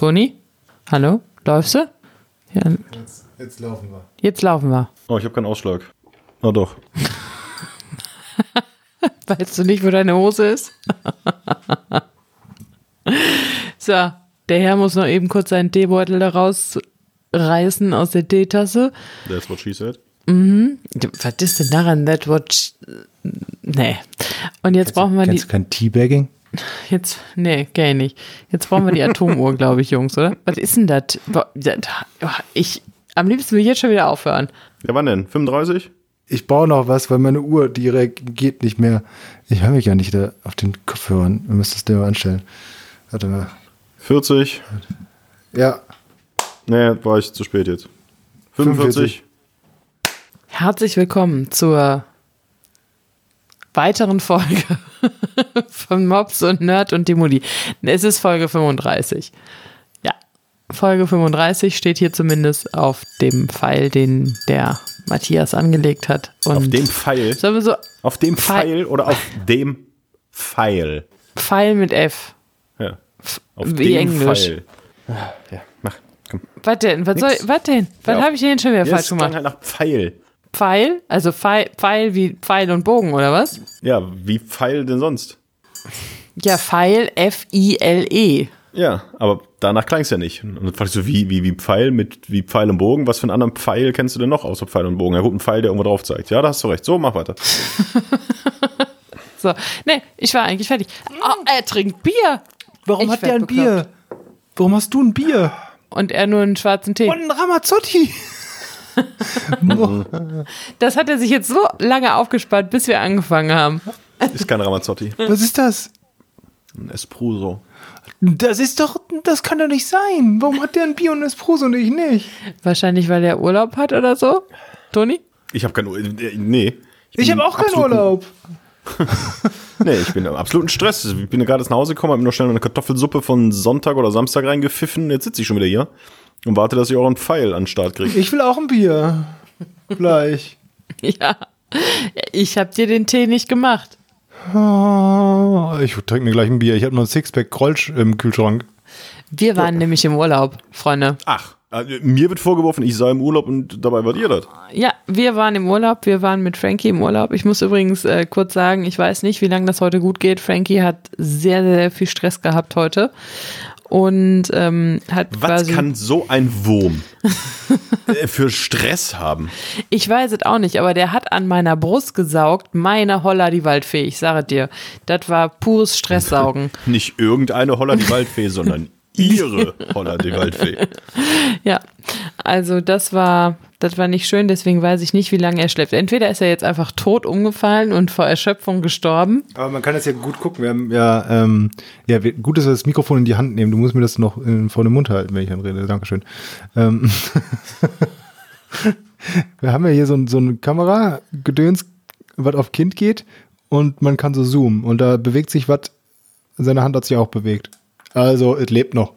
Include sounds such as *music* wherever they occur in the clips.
Toni? Hallo? Läufst du? Ja, Jetzt, jetzt laufen wir. jetzt laufen wir. Oh, ich habe keinen Ausschlag. Oh doch. *laughs* Weißt du nicht, wo deine Hose ist? *laughs* so, der Herr muss noch eben kurz seinen Teebeutel da rausreißen aus der Teetasse. That's what she said. Was ist denn daran? That what... Nee. Und jetzt brauchen wir die... Kennst du kein Teabagging? Jetzt, nee, kenn ich nicht. Jetzt brauchen wir die Atomuhr, glaube ich, Jungs, oder? Was ist denn das? Ich, am liebsten will ich jetzt schon wieder aufhören. Ja, wann denn? 35? Ich brauche noch was, weil meine Uhr direkt geht nicht mehr. Ich höre mich ja nicht da auf den Kopfhörern. Wir müssen das Ding mal anstellen. Warte mal. 40? Ja, Nee, war ich zu spät jetzt. 45? Herzlich willkommen zur weiteren Folge *laughs* von Mobs und Nerd und Demoli. Es ist Folge 35. Ja, Folge 35 steht hier zumindest auf dem Pfeil, den der Matthias angelegt hat. Und Auf dem Pfeil? Sollen wir so Auf dem Pfeil- Pfeil oder auf dem Pfeil? Pfeil mit F. Ja. Auf Wie dem Englisch. Pfeil. Ja, mach. Komm. Was denn? Was, soll, was denn? Was Ja. habe ich denn schon wieder falsch gemacht? halt nach Pfeil. Pfeil? Also Pfeil, Pfeil wie Pfeil und Bogen, oder was? Ja, wie Pfeil denn sonst? Ja, Pfeil, F-I-L-E. Ja, aber danach klang es ja nicht. Und dann fragte ich so, wie, wie, wie Pfeil mit wie Pfeil und Bogen? Was für einen anderen Pfeil kennst du denn noch außer Pfeil und Bogen? Ja gut, ein Pfeil, der irgendwo drauf zeigt. Ja, da hast du recht. So, mach weiter. *laughs* So, nee, ich war eigentlich fertig. Oh, er trinkt Bier. Warum Ich hat der ein Bier? Warum hast du ein Bier? Und er nur einen schwarzen Tee. Und ein Ramazzotti. *laughs* Das hat er sich jetzt so lange aufgespart, bis wir angefangen haben. Ist kein Ramazzotti. Was ist das? Ein Espruso. Das ist doch, das kann doch nicht sein. Warum hat der ein Bier und ein Espresso und ich nicht? Wahrscheinlich, weil er Urlaub hat oder so. Toni? Ich habe keinen Ur- äh, Nee. Ich bin habe auch keinen Urlaub. *laughs* Nee, ich bin im absoluten Stress. Ich bin gerade erst nach Hause gekommen, habe mir noch schnell eine Kartoffelsuppe von Sonntag oder Samstag reingepfiffen. Jetzt sitze ich schon wieder hier und warte, dass ich auch einen Pfeil an den Start kriege. Ich will auch ein Bier. Gleich. *laughs* Ja. Ich habe dir den Tee nicht gemacht. Oh, ich trinke mir gleich ein Bier. Ich habe noch ein Sixpack Krolsch im Kühlschrank. Wir waren nämlich im Urlaub, Freunde. Ach, äh, mir wird vorgeworfen, ich sei im Urlaub und dabei wart ihr das. Ja, wir waren im Urlaub. Wir waren mit Frankie im Urlaub. Ich muss übrigens äh, kurz sagen, ich weiß nicht, wie lange das heute gut geht. Frankie hat sehr, sehr viel Stress gehabt heute. Und ähm, hat Was kann so ein Wurm äh, für Stress haben? Ich weiß es auch nicht, aber der hat an meiner Brust gesaugt, meine Holla die Waldfee. Ich sage dir, das war pures *laughs* Stresssaugen. Nicht irgendeine Holler die Waldfee, sondern ihre *laughs* Holler die Waldfee. ja, also das war, das war nicht schön, deswegen weiß ich nicht, wie lange er schläft. Entweder ist er jetzt einfach tot umgefallen und vor Erschöpfung gestorben. Aber man kann das ja gut gucken. Wir haben ja, ähm, ja, gut, dass wir das Mikrofon in die Hand nehmen. Du musst mir das noch in, vor den Mund halten, wenn ich dann rede. Dankeschön. Ähm, *laughs* wir haben ja hier so, ein- so eine Kamera-Gedöns, was auf Kind geht und man kann so zoomen und da bewegt sich was. Seine Hand hat sich auch bewegt. Also, es lebt noch.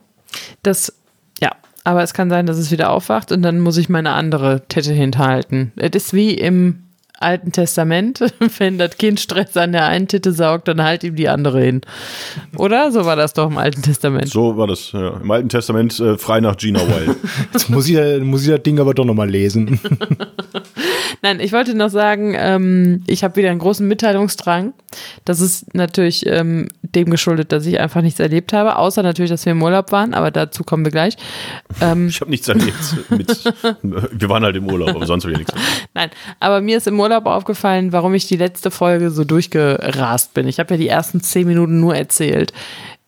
Das, ja, aber es kann sein, dass es wieder aufwacht und dann muss ich meine andere Tette hinhalten. Es ist wie im Alten Testament, *laughs* wenn das Kind Stress an der einen Titte saugt, dann halt ihm die andere hin. Oder? So war das doch im Alten Testament. So war das, ja. Im Alten Testament äh, frei nach Gina Wild. *laughs* Jetzt muss ich, muss ich das Ding aber doch nochmal lesen. *laughs* Nein, ich wollte noch sagen, ähm, ich habe wieder einen großen Mitteilungsdrang. Das ist natürlich ähm, dem geschuldet, dass ich einfach nichts erlebt habe, außer natürlich, dass wir im Urlaub waren, aber dazu kommen wir gleich. Ähm, Ich habe nichts erlebt. Mit, wir waren halt im Urlaub, aber sonst habe ich nichts. Nein, aber mir ist im Urlaub aufgefallen, warum ich die letzte Folge so durchgerast bin. Ich habe ja die ersten zehn Minuten nur erzählt.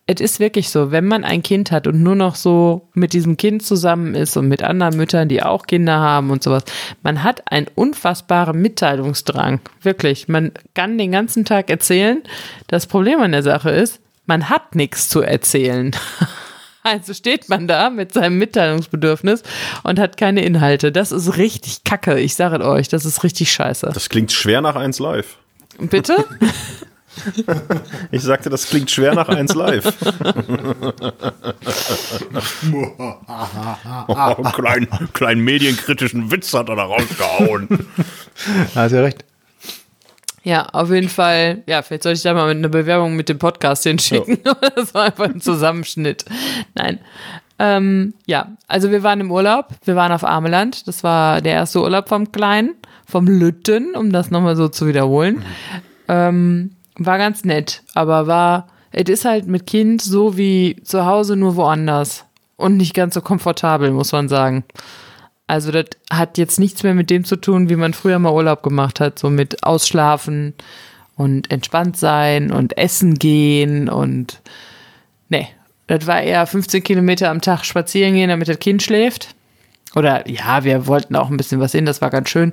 Es ist wirklich so, wenn man ein Kind hat und nur noch so mit diesem Kind zusammen ist und mit anderen Müttern, die auch Kinder haben und sowas, man hat einen unfassbaren Mitteilungsdrang. Wirklich. Man kann den ganzen Tag erzählen. Das Problem an der Sache ist, man hat nichts zu erzählen. *laughs* Also steht man da mit seinem Mitteilungsbedürfnis und hat keine Inhalte. Das ist richtig kacke. Ich sage es euch, das ist richtig scheiße. Das klingt schwer nach 1 Live. Bitte? *laughs* Ich sagte, das klingt schwer nach 1 Live. *laughs* oh, kleinen, kleinen medienkritischen Witz hat er da rausgehauen. Da hast ja recht. Ja, auf jeden Fall. Ja, vielleicht sollte ich da mal eine Bewerbung mit dem Podcast hinschicken. *laughs* Das war einfach ein Zusammenschnitt. Nein. Ähm, ja, also wir waren im Urlaub, wir waren auf Ameland. Das war der erste Urlaub vom Kleinen, vom Lütten, um das nochmal so zu wiederholen. Ähm, war ganz nett, aber war, es ist halt mit Kind so wie zu Hause, nur woanders. Und nicht ganz so komfortabel, muss man sagen. Also das hat jetzt nichts mehr mit dem zu tun, wie man früher mal Urlaub gemacht hat, so mit Ausschlafen und entspannt sein und essen gehen und nee, das war eher 15 Kilometer am Tag spazieren gehen, damit das Kind schläft. Oder ja, wir wollten auch ein bisschen was sehen, das war ganz schön.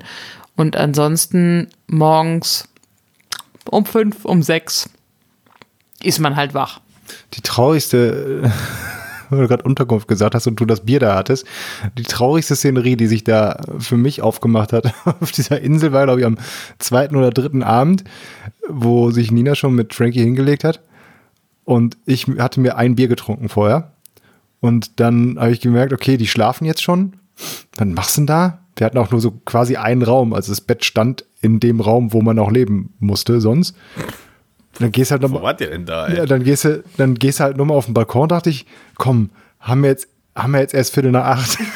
Und ansonsten morgens um fünf, um sechs ist man halt wach. Die traurigste, weil du gerade Unterkunft gesagt hast und du das Bier da hattest, die traurigste Szenerie, die sich da für mich aufgemacht hat *laughs* auf dieser Insel, war, glaube ich, am zweiten oder dritten Abend, wo sich Nina schon mit Frankie hingelegt hat. Und ich hatte mir ein Bier getrunken vorher. Und dann habe ich gemerkt, okay, die schlafen jetzt schon. Was machst du denn da? Wir hatten auch nur so quasi einen Raum. Also das Bett stand in dem Raum, wo man auch leben musste sonst. Dann gehst halt noch Wo wart ihr denn da, ey? ja, dann gehst du, dann gehst du halt nochmal auf den Balkon, dachte ich, komm, haben wir jetzt, haben wir jetzt erst Viertel nach acht. *laughs*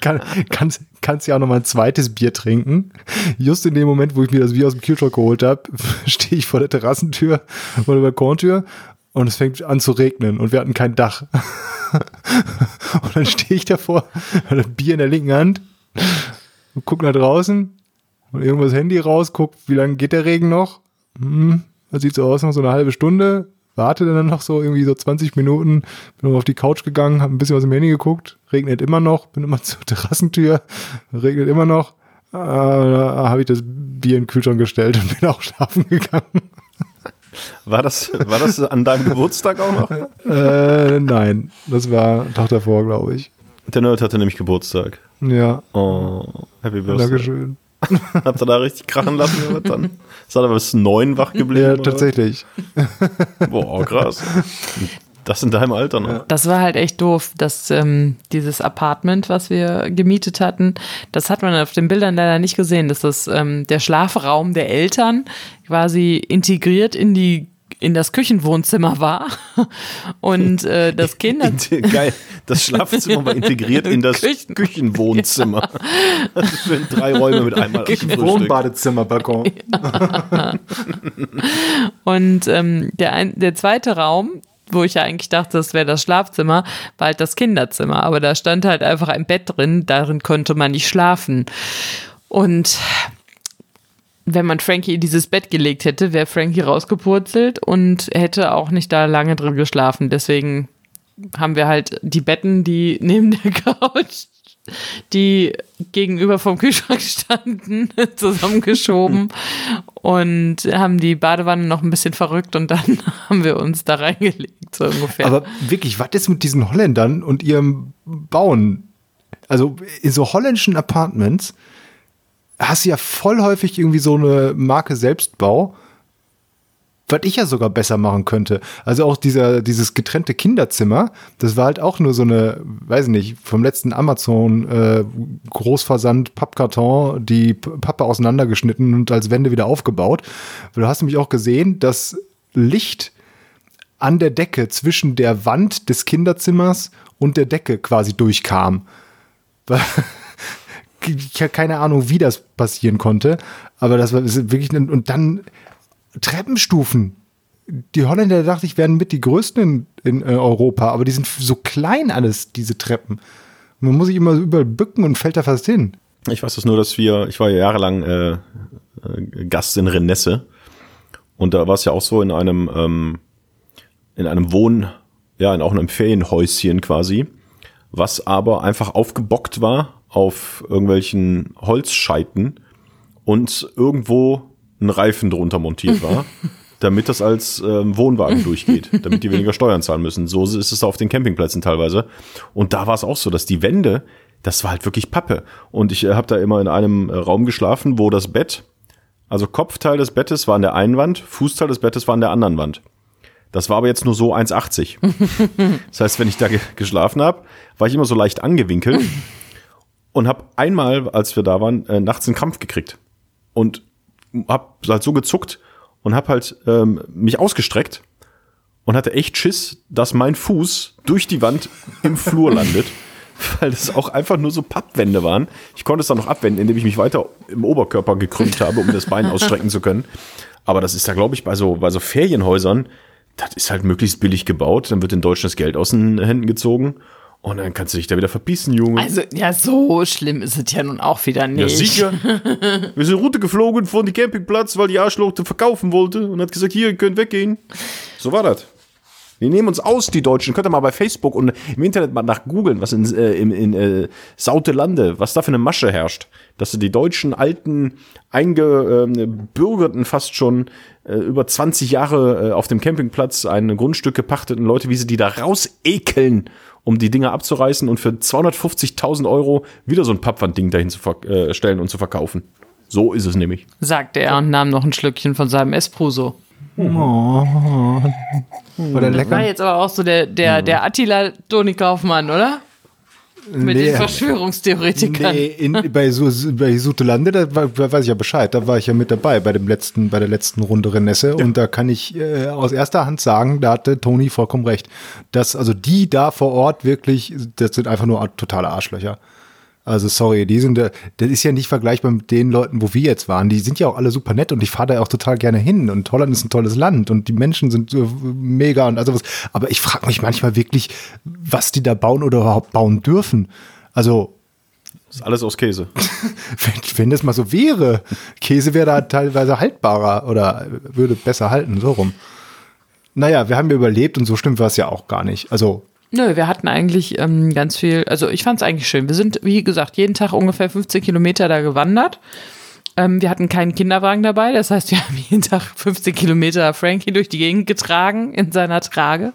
Kann, kannst, kannst ja auch nochmal ein zweites Bier trinken. Just in dem Moment, wo ich mir das Bier aus dem Kühlschrank geholt habe, *laughs* stehe ich vor der Terrassentür vor der Balkontür und es fängt an zu regnen und wir hatten kein Dach. *laughs* Und dann stehe ich davor, mit dem Bier in der linken Hand und guck nach draußen und irgendwo das Handy raus, guck, wie lange geht der Regen noch? Hm, das sieht so aus, noch so eine halbe Stunde. Warte dann noch so irgendwie so 20 Minuten, bin noch auf die Couch gegangen, habe ein bisschen was im Handy geguckt, regnet immer noch, bin immer *laughs* zur Terrassentür, regnet immer noch. Äh, da habe ich das Bier in den Kühlschrank gestellt und *laughs* bin auch schlafen gegangen. War das, war das an deinem Geburtstag auch noch? Äh, nein, das war ein Tag davor, glaube ich. Der Nerd hatte nämlich Geburtstag. Ja, Oh, Happy Birthday. Dankeschön. Habt ihr da richtig krachen lassen dann? *laughs* Ist er da bis neun wach geblieben? Ja, tatsächlich. Boah, krass. Das in deinem Alter noch. Das war halt echt doof, dass ähm, dieses Apartment, was wir gemietet hatten, das hat man auf den Bildern leider nicht gesehen, dass das ähm, der Schlafraum der Eltern quasi integriert in die in das Küchenwohnzimmer war *laughs* und äh, das *laughs* Kinder Geil. Das Schlafzimmer war integriert in das Küchen- Küchenwohnzimmer. *laughs* Das sind drei Räume mit einmal. Wohnbadezimmer, Balkon. Und ähm, der, ein, der zweite Raum, wo ich ja eigentlich dachte, das wäre das Schlafzimmer, war halt das Kinderzimmer. Aber da stand halt einfach ein Bett drin, darin konnte man nicht schlafen. Und wenn man Frankie in dieses Bett gelegt hätte, wäre Frankie rausgepurzelt und hätte auch nicht da lange drin geschlafen. Deswegen haben wir halt die Betten, die neben der Couch, die gegenüber vom Kühlschrank *laughs* standen, zusammengeschoben und haben die Badewanne noch ein bisschen verrückt und dann *laughs* haben wir uns da reingelegt, so ungefähr. Aber wirklich, was ist mit diesen Holländern und ihrem Bauen? Also in so holländischen Apartments hast du ja voll häufig irgendwie so eine Marke Selbstbau, was ich ja sogar besser machen könnte. Also auch dieser, dieses getrennte Kinderzimmer, das war halt auch nur so eine, weiß ich nicht, vom letzten Amazon äh, Großversand Pappkarton, die Pappe auseinandergeschnitten und als Wände wieder aufgebaut. Du hast nämlich auch gesehen, dass Licht an der Decke zwischen der Wand des Kinderzimmers und der Decke quasi durchkam. *laughs* Ich habe keine Ahnung, wie das passieren konnte, aber das war wirklich ein, und dann Treppenstufen. Die Holländer dachte ich wären mit die größten in, in äh, Europa, aber die sind so klein alles diese Treppen. Man muss sich immer so überall bücken und fällt da fast hin. Ich weiß das nur, dass wir, ich war ja jahrelang äh, äh, Gast in Renesse und da war es ja auch so in einem ähm, in einem Wohn, ja, in auch einem Ferienhäuschen quasi, was aber einfach aufgebockt war auf irgendwelchen Holzscheiten und irgendwo ein Reifen drunter montiert war, *laughs* damit das als ähm, Wohnwagen durchgeht, damit die weniger Steuern zahlen müssen. So ist es auf den Campingplätzen teilweise. Und da war es auch so, dass die Wände, das war halt wirklich Pappe. Und ich äh, habe da immer in einem äh, Raum geschlafen, wo das Bett, also Kopfteil des Bettes war an der einen Wand, Fußteil des Bettes war an der anderen Wand. Das war aber jetzt nur so 1,80. *laughs* das heißt, wenn ich da ge geschlafen habe, war ich immer so leicht angewinkelt und habe einmal, als wir da waren, äh, nachts einen Krampf gekriegt und habe halt so gezuckt und habe halt ähm, mich ausgestreckt und hatte echt Schiss, dass mein Fuß durch die Wand im Flur landet. *laughs* Weil das auch einfach nur so Pappwände waren. Ich konnte es dann noch abwenden, indem ich mich weiter im Oberkörper gekrümmt habe, um das Bein ausstrecken zu können. Aber das ist da, glaube ich, bei so, bei so Ferienhäusern, das ist halt möglichst billig gebaut. Dann wird in Deutschland das Geld aus den Händen gezogen. Und dann kannst du dich da wieder verbissen, Junge. Also, ja, so schlimm ist es ja nun auch wieder nicht. Ja, sicher. *laughs* Wir sind Route geflogen von dem Campingplatz, weil die Arschloch verkaufen wollte und hat gesagt, hier, ihr könnt weggehen. So war das. Die nehmen uns aus, die Deutschen. Könnt ihr mal bei Facebook und im Internet mal nach googeln, was in, äh, in, in äh, Sautelande, was da für eine Masche herrscht. Dass sie die deutschen alten, eingebürgerten fast schon äh, über 20 Jahre äh, auf dem Campingplatz ein Grundstück gepachteten Leute, wie sie die da rausekeln, um die Dinger abzureißen und für 250.000 Euro wieder so ein Pappwandding dahin zu äh, stellen und zu verkaufen. So ist es nämlich. Sagte er und nahm noch ein Schlückchen von seinem Espresso. Oh. War der Das lecker? war jetzt aber auch so der, der, der Attila Toni Kaufmann, oder? Mit Nee. den Verschwörungstheoretikern. Nee, in, bei, Su bei Sutelande, da, war, da weiß ich ja Bescheid. Da war ich ja mit dabei bei dem letzten, bei der letzten Runde Renesse. Und da kann ich äh, aus erster Hand sagen, da hatte Toni vollkommen recht. Dass also die da vor Ort wirklich, das sind einfach nur totale Arschlöcher. Also sorry, die sind, äh, das ist ja nicht vergleichbar mit den Leuten, wo wir jetzt waren. Die sind ja auch alle super nett und ich fahre da auch total gerne hin. Und Holland ist ein tolles Land und die Menschen sind äh, mega und also was. Aber ich frage mich manchmal wirklich, was die da bauen oder überhaupt bauen dürfen. Also Das ist alles aus Käse. *laughs* wenn, wenn das mal so wäre, Käse wäre da teilweise haltbarer oder würde besser halten, so rum. Naja, wir haben ja überlebt und so stimmt war es ja auch gar nicht. Also, Nö, wir hatten eigentlich ähm, ganz viel, also ich fand es eigentlich schön. Wir sind, wie gesagt, jeden Tag ungefähr 15 Kilometer da gewandert. Ähm, wir hatten keinen Kinderwagen dabei, das heißt, wir *laughs* haben jeden Tag 15 Kilometer Frankie durch die Gegend getragen in seiner Trage.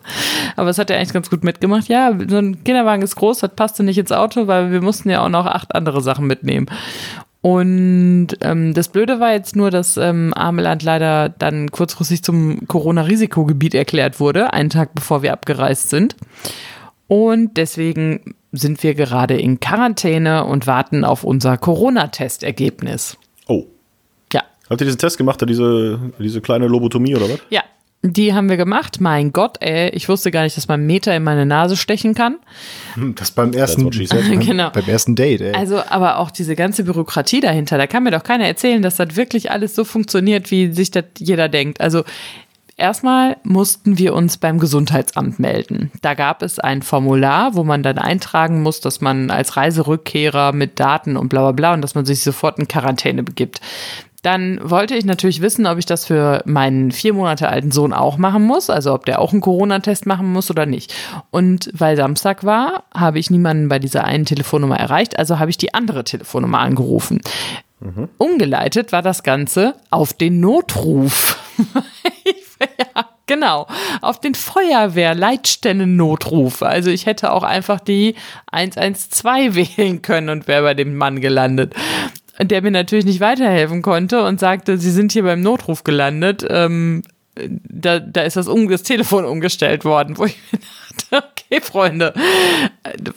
Aber es hat er eigentlich ganz gut mitgemacht. Ja, so ein Kinderwagen ist groß, das passte nicht ins Auto, weil wir mussten ja auch noch acht andere Sachen mitnehmen. Und ähm, das Blöde war jetzt nur, dass ähm, Ameland leider dann kurzfristig zum Corona-Risikogebiet erklärt wurde, einen Tag bevor wir abgereist sind. Und deswegen sind wir gerade in Quarantäne und warten auf unser Corona-Testergebnis. Oh. Ja, Habt ihr diesen Test gemacht, diese, diese kleine Lobotomie oder was? ja. Die haben wir gemacht. Mein Gott, ey, ich wusste gar nicht, dass man Meter in meine Nase stechen kann. hm, das beim ersten, beim, *laughs* Genau. beim ersten Date, ey. Also, aber auch diese ganze Bürokratie dahinter, da kann mir doch keiner erzählen, dass das wirklich alles so funktioniert, wie sich das jeder denkt. Also, erstmal mussten wir uns beim Gesundheitsamt melden. Da gab es ein Formular, wo man dann eintragen muss, dass man als Reiserückkehrer mit Daten und bla bla bla und dass man sich sofort in Quarantäne begibt. Dann wollte ich natürlich wissen, ob ich das für meinen vier Monate alten Sohn auch machen muss, also ob der auch einen Corona-Test machen muss oder nicht. Und weil Samstag war, habe ich niemanden bei dieser einen Telefonnummer erreicht, also habe ich die andere Telefonnummer angerufen. Umgeleitet war das Ganze auf den Notruf. *laughs* ja, genau, auf den Feuerwehr-Leitstellen-Notruf. Also ich hätte auch einfach die 112 *laughs* wählen können und wäre bei dem Mann gelandet. Der mir natürlich nicht weiterhelfen konnte und sagte, Sie sind hier beim Notruf gelandet. Ähm, da, da ist das, um, das Telefon umgestellt worden, wo ich mir dachte, *laughs* okay, Freunde,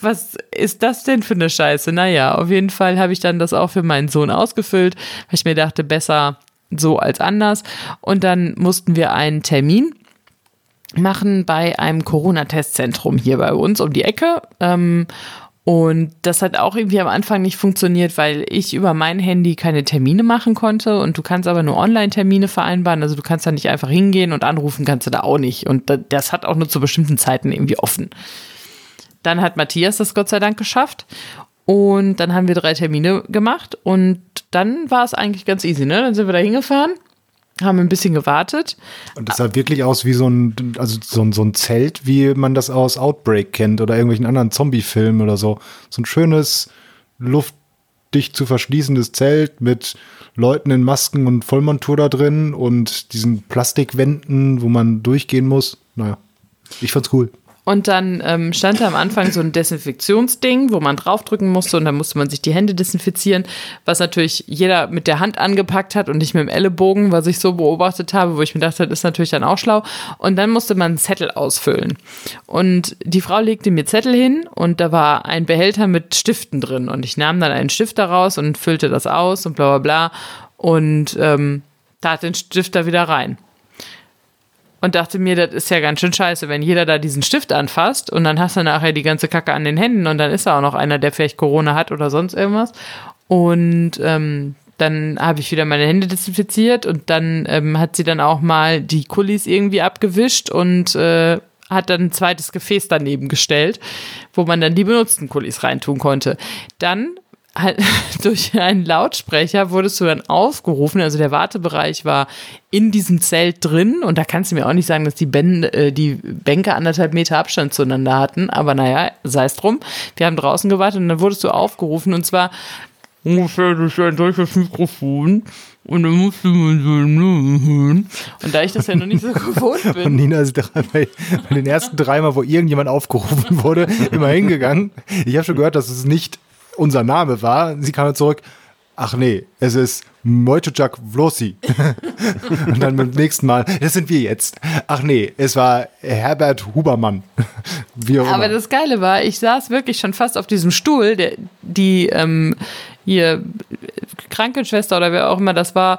was ist das denn für eine Scheiße? Naja, auf jeden Fall habe ich dann das auch für meinen Sohn ausgefüllt, weil ich mir dachte, besser so als anders. Und dann mussten wir einen Termin machen bei einem Corona-Testzentrum hier bei uns um die Ecke. Ähm, und das hat auch irgendwie am Anfang nicht funktioniert, weil ich über mein Handy keine Termine machen konnte und du kannst aber nur Online-Termine vereinbaren. Also du kannst da nicht einfach hingehen und anrufen kannst du da auch nicht. Und da- das hat auch nur zu bestimmten Zeiten irgendwie offen. Dann hat Matthias das Gott sei Dank geschafft. Und dann haben wir drei Termine gemacht und dann war es eigentlich ganz easy, ne? Dann sind wir da hingefahren, haben ein bisschen gewartet. Und das sah wirklich aus wie so ein, also so ein, so ein Zelt, wie man das aus Outbreak kennt oder irgendwelchen anderen Zombie-Filmen oder so. So ein schönes, luftdicht zu verschließendes Zelt mit Leuten in Masken und Vollmontur da drin und diesen Plastikwänden, wo man durchgehen muss. Naja, ich fand's cool. Und dann ähm, stand da am Anfang so ein Desinfektionsding, wo man draufdrücken musste und dann musste man sich die Hände desinfizieren, was natürlich jeder mit der Hand angepackt hat und nicht mit dem Ellenbogen, was ich so beobachtet habe, wo ich mir dachte, das ist natürlich dann auch schlau. Und dann musste man einen Zettel ausfüllen. Und die Frau legte mir Zettel hin und da war ein Behälter mit Stiften drin. Und ich nahm dann einen Stift daraus und füllte das aus und bla bla bla und ähm, tat den Stift da wieder rein. Und dachte mir, das ist ja ganz schön scheiße, wenn jeder da diesen Stift anfasst und dann hast du nachher die ganze Kacke an den Händen und dann ist da auch noch einer, der vielleicht Corona hat oder sonst irgendwas. Und ähm, dann habe ich wieder meine Hände desinfiziert und dann ähm, hat sie dann auch mal die Kulis irgendwie abgewischt und äh, hat dann ein zweites Gefäß daneben gestellt, wo man dann die benutzten Kulis reintun konnte. Dann *laughs* durch einen Lautsprecher wurdest du dann aufgerufen, also der Wartebereich war in diesem Zelt drin und da kannst du mir auch nicht sagen, dass die, ben, äh, die Bänke anderthalb Meter Abstand zueinander hatten, aber naja, sei es drum. Wir haben draußen gewartet und dann wurdest du aufgerufen und zwar ungefähr durch ein solches Mikrofon und dann musste man so hören. Und da ich das ja noch nicht so *laughs* gewohnt bin. Und Nina ist bei, bei den ersten dreimal, wo irgendjemand aufgerufen wurde, immer hingegangen. Ich habe schon gehört, dass es nicht unser Name war. Sie kam zurück. Ach nee, es ist Mojtujak Vlosi. *laughs* Und dann beim nächsten Mal, das sind wir jetzt. Ach nee, es war Herbert Hubermann. *laughs* Aber das Geile war, ich saß wirklich schon fast auf diesem Stuhl, der, die ähm, hier Krankenschwester oder wer auch immer das war,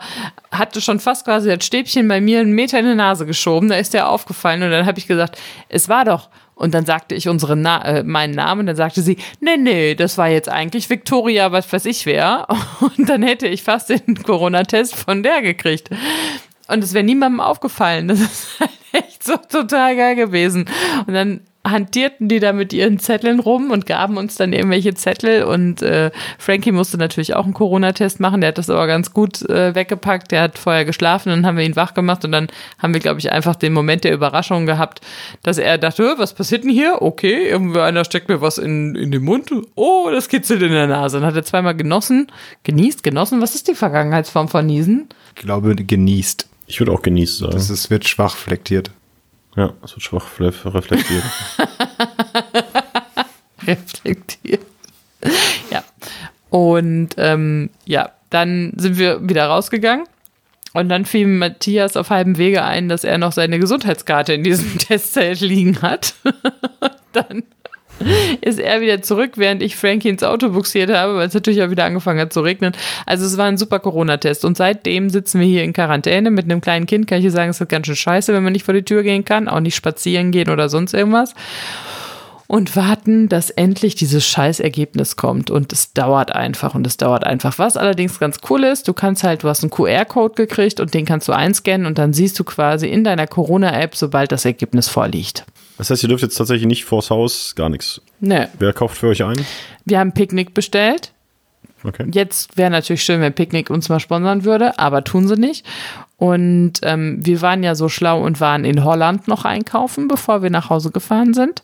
hatte schon fast quasi das Stäbchen bei mir einen Meter in die Nase geschoben. Da ist der aufgefallen und dann habe ich gesagt, es war doch und dann sagte ich unseren Na äh, meinen Namen und dann sagte sie, nee, nee, das war jetzt eigentlich Victoria, was weiß ich wer. *laughs* Und dann hätte ich fast den Corona-Test von der gekriegt. Und es wäre niemandem aufgefallen. Das ist *laughs* halt echt so total geil gewesen. Und dann hantierten die da mit ihren Zetteln rum und gaben uns dann irgendwelche Zettel und äh, Frankie musste natürlich auch einen Corona-Test machen, der hat das aber ganz gut äh, weggepackt, der hat vorher geschlafen und dann haben wir ihn wach gemacht und dann haben wir, glaube ich, einfach den Moment der Überraschung gehabt, dass er dachte, was passiert denn hier? Okay, irgendwie einer steckt mir was in, in den Mund, oh, das kitzelt in der Nase. Dann hat er zweimal genossen, genießt, genossen, was ist die Vergangenheitsform von Niesen? Ich glaube, genießt. Ich würde auch genießt sagen. Das ist, wird schwach flektiert. Ja, es wird schwach reflektiert. *laughs* reflektiert. ja. Und ähm, ja, dann sind wir wieder rausgegangen. Und dann fiel Matthias auf halbem Wege ein, dass er noch seine Gesundheitskarte in diesem *laughs* Testzelt liegen hat. *laughs* dann *laughs* ist er wieder zurück, während ich Frankie ins Auto buxiert habe, weil es natürlich auch wieder angefangen hat zu regnen. Also es war ein super Corona-Test. Und seitdem sitzen wir hier in Quarantäne mit einem kleinen Kind. Kann ich dir sagen, es ist ganz schön scheiße, wenn man nicht vor die Tür gehen kann, auch nicht spazieren gehen oder sonst irgendwas. Und warten, dass endlich dieses Scheißergebnis kommt. Und es dauert einfach und es dauert einfach. Was allerdings ganz cool ist, du kannst halt, du hast einen QR-Code gekriegt und den kannst du einscannen und dann siehst du quasi in deiner Corona-App, sobald das Ergebnis vorliegt. Das heißt, ihr dürft jetzt tatsächlich nicht vors Haus, gar nichts. Nee. Wer kauft für euch ein? Wir haben Picknick bestellt. Okay. Jetzt wäre natürlich schön, wenn Picknick uns mal sponsern würde, aber tun sie nicht. Und ähm, wir waren ja so schlau und waren in Holland noch einkaufen, bevor wir nach Hause gefahren sind.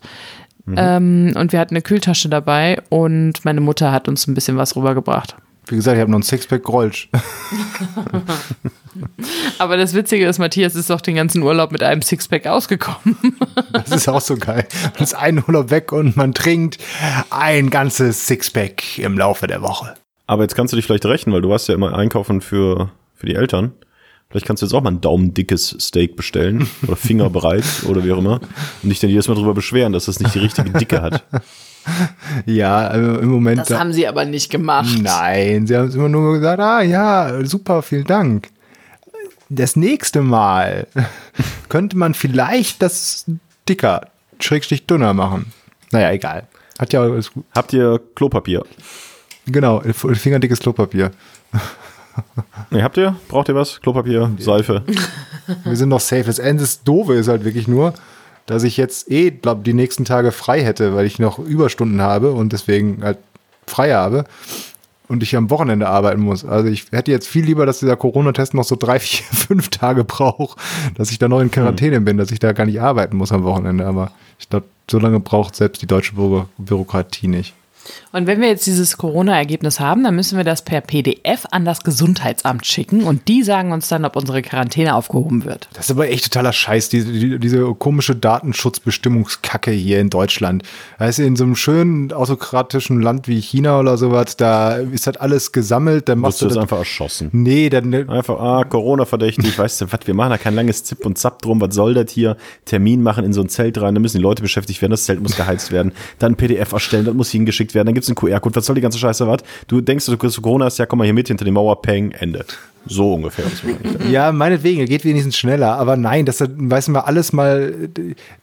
Mhm. Ähm, und wir hatten eine Kühltasche dabei und meine Mutter hat uns ein bisschen was rübergebracht. Wie gesagt, ich habe noch ein Sixpack Grolsch. *laughs* *laughs* Aber das Witzige ist, Matthias ist doch den ganzen Urlaub mit einem Sixpack ausgekommen. *laughs* das ist auch so geil. Man ist ein Urlaub weg und man trinkt ein ganzes Sixpack im Laufe der Woche. Aber jetzt kannst du dich vielleicht rächen, weil du warst ja immer einkaufen für, für die Eltern. Vielleicht kannst du jetzt auch mal ein daumendickes Steak bestellen oder fingerbreit *laughs* oder wie auch immer und dich dann jedes Mal darüber beschweren, dass das nicht die richtige Dicke hat. Ja, also im Moment. Das haben sie aber nicht gemacht. Nein, sie haben es immer nur gesagt, ah ja, super, vielen Dank. Das nächste Mal *laughs* könnte man vielleicht das dicker, schrägstich dünner machen. Naja, egal. Hat ja alles gut. Habt ihr Klopapier? Genau, fingerdickes Klopapier. Nee, habt ihr? Braucht ihr was? Klopapier, Seife? *laughs* Wir sind noch safe. Das Ende des Doofe ist halt wirklich nur, dass ich jetzt eh, glaube die nächsten Tage frei hätte, weil ich noch Überstunden habe und deswegen halt frei habe und ich am Wochenende arbeiten muss. Also ich hätte jetzt viel lieber, dass dieser Corona-Test noch so drei, *laughs* vier, fünf Tage braucht, dass ich da noch in Quarantäne hm. bin, dass ich da gar nicht arbeiten muss am Wochenende. Aber ich glaube, so lange braucht selbst die deutsche Bü Bürokratie nicht. Und wenn wir jetzt dieses Corona-Ergebnis haben, dann müssen wir das per PDF an das Gesundheitsamt schicken und die sagen uns dann, ob unsere Quarantäne aufgehoben wird. Das ist aber echt totaler Scheiß, diese, die, diese komische Datenschutzbestimmungskacke hier in Deutschland. Weißt du, in so einem schönen autokratischen Land wie China oder sowas, da ist das alles gesammelt, dann machst du das einfach erschossen. Nee, dann einfach ah Corona-verdächtig, weißt du, was wir machen da kein langes Zip und Zap drum, was soll das hier? Termin machen in so ein Zelt rein, da müssen die Leute beschäftigt werden, das Zelt muss geheizt werden, dann PDF erstellen, das muss hingeschickt geschickt werden, dann gibt's einen QR-Code, was soll die ganze Scheiße, was? Du denkst, du kriegst Corona, hast ja, komm mal hier mit hinter die Mauer, peng, Ende. So ungefähr. Ja, meinetwegen, geht wenigstens schneller, aber nein, das weiß man alles mal,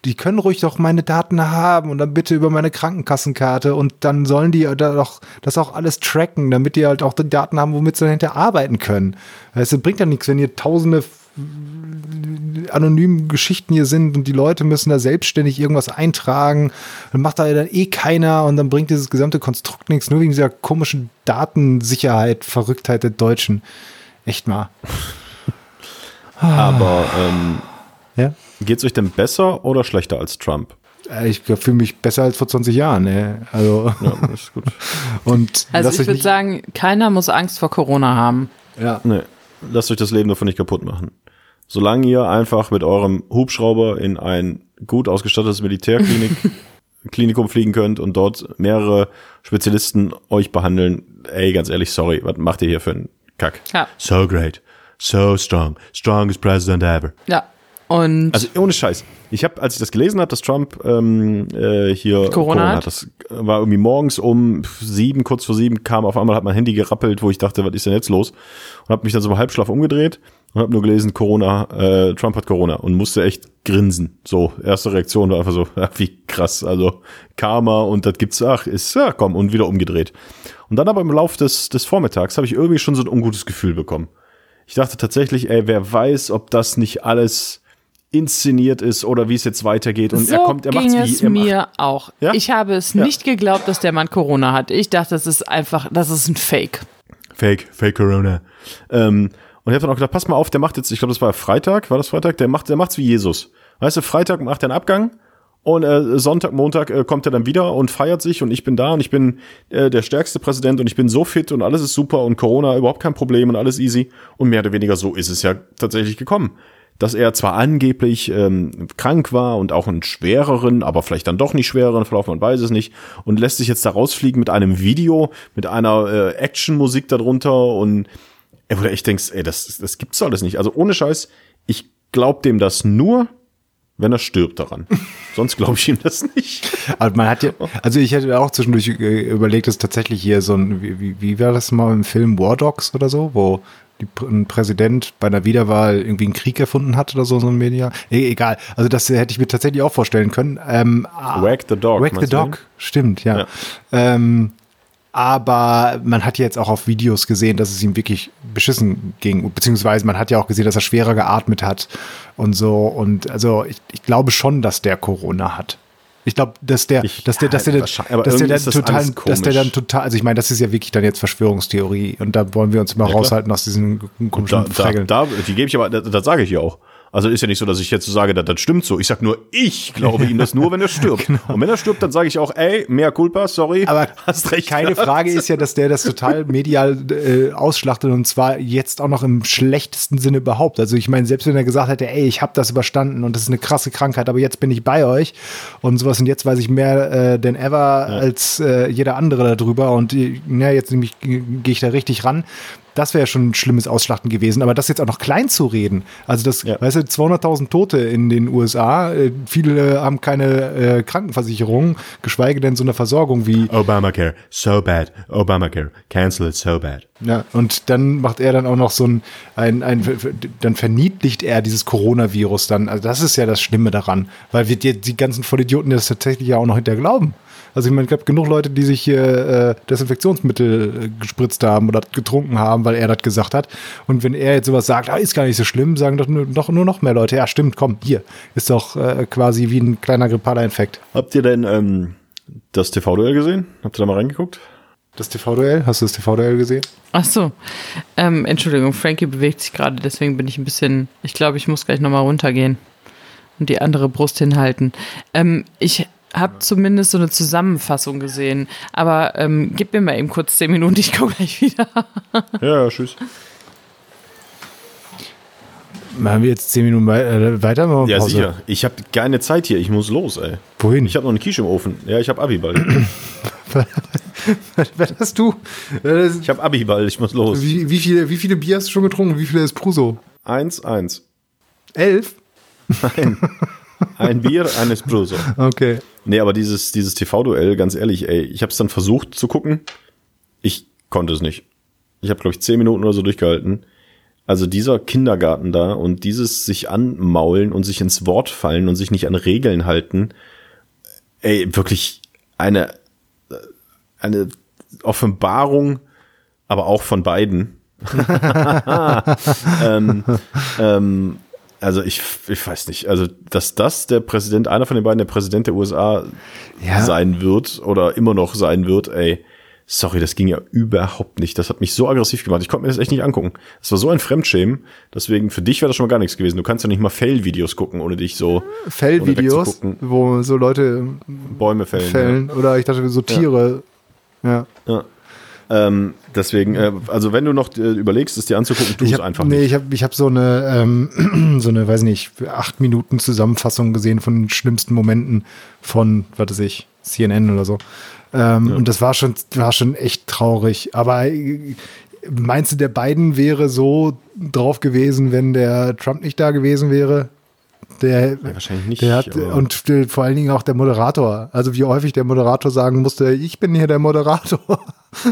die können ruhig doch meine Daten haben und dann bitte über meine Krankenkassenkarte und dann sollen die da doch das auch alles tracken, damit die halt auch die Daten haben, womit sie dahinter arbeiten können. Es bringt ja nichts, wenn ihr tausende anonymen Geschichten hier sind und die Leute müssen da selbstständig irgendwas eintragen. Dann macht da dann eh keiner und dann bringt dieses gesamte Konstrukt nichts, nur wegen dieser komischen Datensicherheit, Verrücktheit der Deutschen. Echt mal. Aber ähm, Ja? geht's euch denn besser oder schlechter als Trump? Äh, Ich fühle mich besser als vor 20 Jahren. Ne? Also, Ja, das ist gut. *laughs* und Also ich würde sagen, keiner muss Angst vor Corona haben. ja. Nee, lasst euch das Leben davon nicht kaputt machen. Solange ihr einfach mit eurem Hubschrauber in ein gut ausgestattetes Militärklinik *laughs* Klinikum fliegen könnt und dort mehrere Spezialisten euch behandeln, ey, ganz ehrlich, sorry, was macht ihr hier für einen Kack? Ja. So great, so strong, strongest president ever. Ja. Und Also ohne Scheiß. Ich habe, als ich das gelesen habe, dass Trump ähm, äh, hier Corona hat? das war irgendwie morgens um sieben, kurz vor sieben, kam auf einmal, hat mein Handy gerappelt, wo ich dachte, was ist denn jetzt los? Und habe mich dann so im Halbschlaf umgedreht und habe nur gelesen, Corona, äh, Trump hat Corona und musste echt grinsen. So, erste Reaktion war einfach so, ja, *laughs* wie krass, also Karma und das gibt's, ach, ist, ja komm, und wieder umgedreht. Und dann aber im Lauf des, des Vormittags habe ich irgendwie schon so ein ungutes Gefühl bekommen. Ich dachte tatsächlich, ey, wer weiß, ob das nicht alles inszeniert ist oder wie es jetzt weitergeht. Und so er kommt, er macht's ging wie es er macht. mir auch. Ja? Ich habe es Ja. nicht geglaubt, dass der Mann Corona hat. Ich dachte, das ist einfach, das ist ein Fake. Fake, Fake Corona. Ähm, und ich habe dann auch gedacht, pass mal auf, der macht jetzt, ich glaube, das war Freitag, war das Freitag? Der macht, der macht's wie Jesus. Weißt du, Freitag macht er einen Abgang und äh, Sonntag, Montag äh, kommt er dann wieder und feiert sich und ich bin da und ich bin äh, der stärkste Präsident und ich bin so fit und alles ist super und Corona überhaupt kein Problem und alles easy. Und mehr oder weniger so ist es ja tatsächlich gekommen. Dass er zwar angeblich ähm, krank war und auch einen schwereren, aber vielleicht dann doch nicht schwereren Verlauf, man weiß es nicht, und lässt sich jetzt da rausfliegen mit einem Video, mit einer äh, Actionmusik darunter und ey, wo du echt denkst, ey, das, das gibt's alles nicht. Also ohne Scheiß, ich glaub dem das nur, wenn er stirbt daran. *laughs* Sonst glaube ich ihm das nicht. Aber man hat ja, also ich hätte auch zwischendurch äh, überlegt, dass tatsächlich hier so ein, wie, wie, war das mal im Film War Dogs oder so, wo die, ein Präsident bei einer Wiederwahl irgendwie einen Krieg erfunden hat oder so, so ein Media. E egal. Also das hätte ich mir tatsächlich auch vorstellen können. Ähm, Wag the Dog. Wag the Dog, stimmt, ja. Ja. Ähm, aber man hat jetzt auch auf Videos gesehen, dass es ihm wirklich beschissen ging. Beziehungsweise man hat ja auch gesehen, dass er schwerer geatmet hat und so. Und also ich, ich glaube schon, dass der Corona hat. Ich glaube, dass der, Ich- dass der, dass der, dass wahrscheinlich, aber der, dann das total, dass der dann total, also ich meine, das ist ja wirklich dann jetzt Verschwörungstheorie und da wollen wir uns immer Ja, raushalten aus diesen Da, komischen da, Freggeln. da, die gebe ich aber, das, das sage ich ja auch. Also ist ja nicht so, dass ich jetzt so sage, das, das stimmt so. Ich sag nur, ich glaube *laughs* ihm das nur, wenn er stirbt. Und wenn er stirbt, dann sage ich auch, ey, mehr culpa, sorry. Genau. Aber *laughs* hast recht. keine gehabt. Frage ist ja, dass der das total medial äh, ausschlachtet und zwar jetzt auch noch im schlechtesten Sinne überhaupt. Also ich meine, selbst wenn er gesagt hätte, ey, ich habe das überstanden und das ist eine krasse Krankheit, aber jetzt bin ich bei euch und sowas und jetzt weiß ich mehr äh, denn ever als äh, jeder andere darüber und äh, na, jetzt nämlich gehe ich da richtig ran. Das wäre schon ein schlimmes Ausschlachten gewesen, aber das jetzt auch noch klein zu reden. Also das, Ja. weißt du, 200.000 Tote in den USA, äh, viele haben keine äh, Krankenversicherung, geschweige denn so eine Versorgung wie Obamacare, so bad. Obamacare, cancel it so bad. Ja, und dann macht er dann auch noch so ein, ein, ein dann verniedlicht er dieses Coronavirus dann. Also das ist ja das Schlimme daran, weil wir die, die ganzen Vollidioten das tatsächlich ja auch noch hinterher glauben. Also ich meine, es gab genug Leute, die sich hier äh, Desinfektionsmittel äh, gespritzt haben oder getrunken haben, weil er das gesagt hat. Und wenn er jetzt sowas sagt, ah, ist gar nicht so schlimm, sagen doch nur, doch nur noch mehr Leute, ja stimmt, komm, hier, ist doch äh, quasi wie ein kleiner grippaler Infekt. Habt ihr denn ähm, das TV-Duell gesehen? Habt ihr da mal reingeguckt? Das TV-Duell, hast du das TV-Duell gesehen? Ach so. Ähm, Entschuldigung, Frankie bewegt sich gerade, deswegen bin ich ein bisschen. Ich glaube, ich muss gleich nochmal runtergehen und die andere Brust hinhalten. Ähm, ich habe zumindest so eine Zusammenfassung gesehen, aber ähm, gib mir mal eben kurz zehn Minuten, ich komme gleich wieder. *laughs* Ja, ja, tschüss. Machen wir jetzt zehn Minuten wei äh, weiter? Machen Ja, Pause? sicher. Ich habe keine Zeit hier. Ich muss los, ey. Wohin? Ich habe noch eine Quiche im Ofen. Ja, ich habe Abiball. *laughs* Was hast du? Das- Ich habe Abiball. Ich muss los. Wie, wie, viele, wie viele Bier hast du schon getrunken? Wie viele ist Pruso? Eins, eins. Elf? Nein. *laughs* Ein Bier, ein Espresso. *laughs* Okay. Nee, aber dieses, dieses TV-Duell, ganz ehrlich, ey, ich habe es dann versucht zu gucken. Ich konnte es nicht. Ich habe, glaube ich, zehn Minuten oder so durchgehalten. Also dieser Kindergarten da und dieses sich anmaulen und sich ins Wort fallen und sich nicht an Regeln halten, ey, wirklich eine, eine Offenbarung, aber auch von beiden. *laughs* ähm, ähm, also ich, ich weiß nicht, also dass das der Präsident, einer von den beiden der Präsident der USA Ja. sein wird oder immer noch sein wird, ey, sorry, das ging ja überhaupt nicht. Das hat mich so aggressiv gemacht. Ich konnte mir das echt nicht angucken. Das war so ein Fremdschämen. Deswegen, für dich wäre das schon mal gar nichts gewesen. Du kannst ja nicht mal Fail-Videos gucken, ohne dich so Fellvideos, wegzugucken. wo so Leute Bäume fällen. fällen. Oder ich dachte, so Tiere. Ja. Ja. Ähm, deswegen, äh, also wenn du noch äh, überlegst, es dir anzugucken, tu es einfach nee, nicht. ich habe ich hab so eine, ähm, *clears throat* so eine, weiß nicht, acht Minuten Zusammenfassung gesehen von den schlimmsten Momenten von, was weiß ich, CNN oder so. Ähm, Und das war schon, war schon echt traurig. Aber äh, meinst du, der Biden wäre so drauf gewesen, wenn der Trump nicht da gewesen wäre? Der, wahrscheinlich nicht, Der hat, und äh, vor allen Dingen auch der Moderator. Also wie häufig der Moderator sagen musste, ich bin hier der Moderator. *laughs*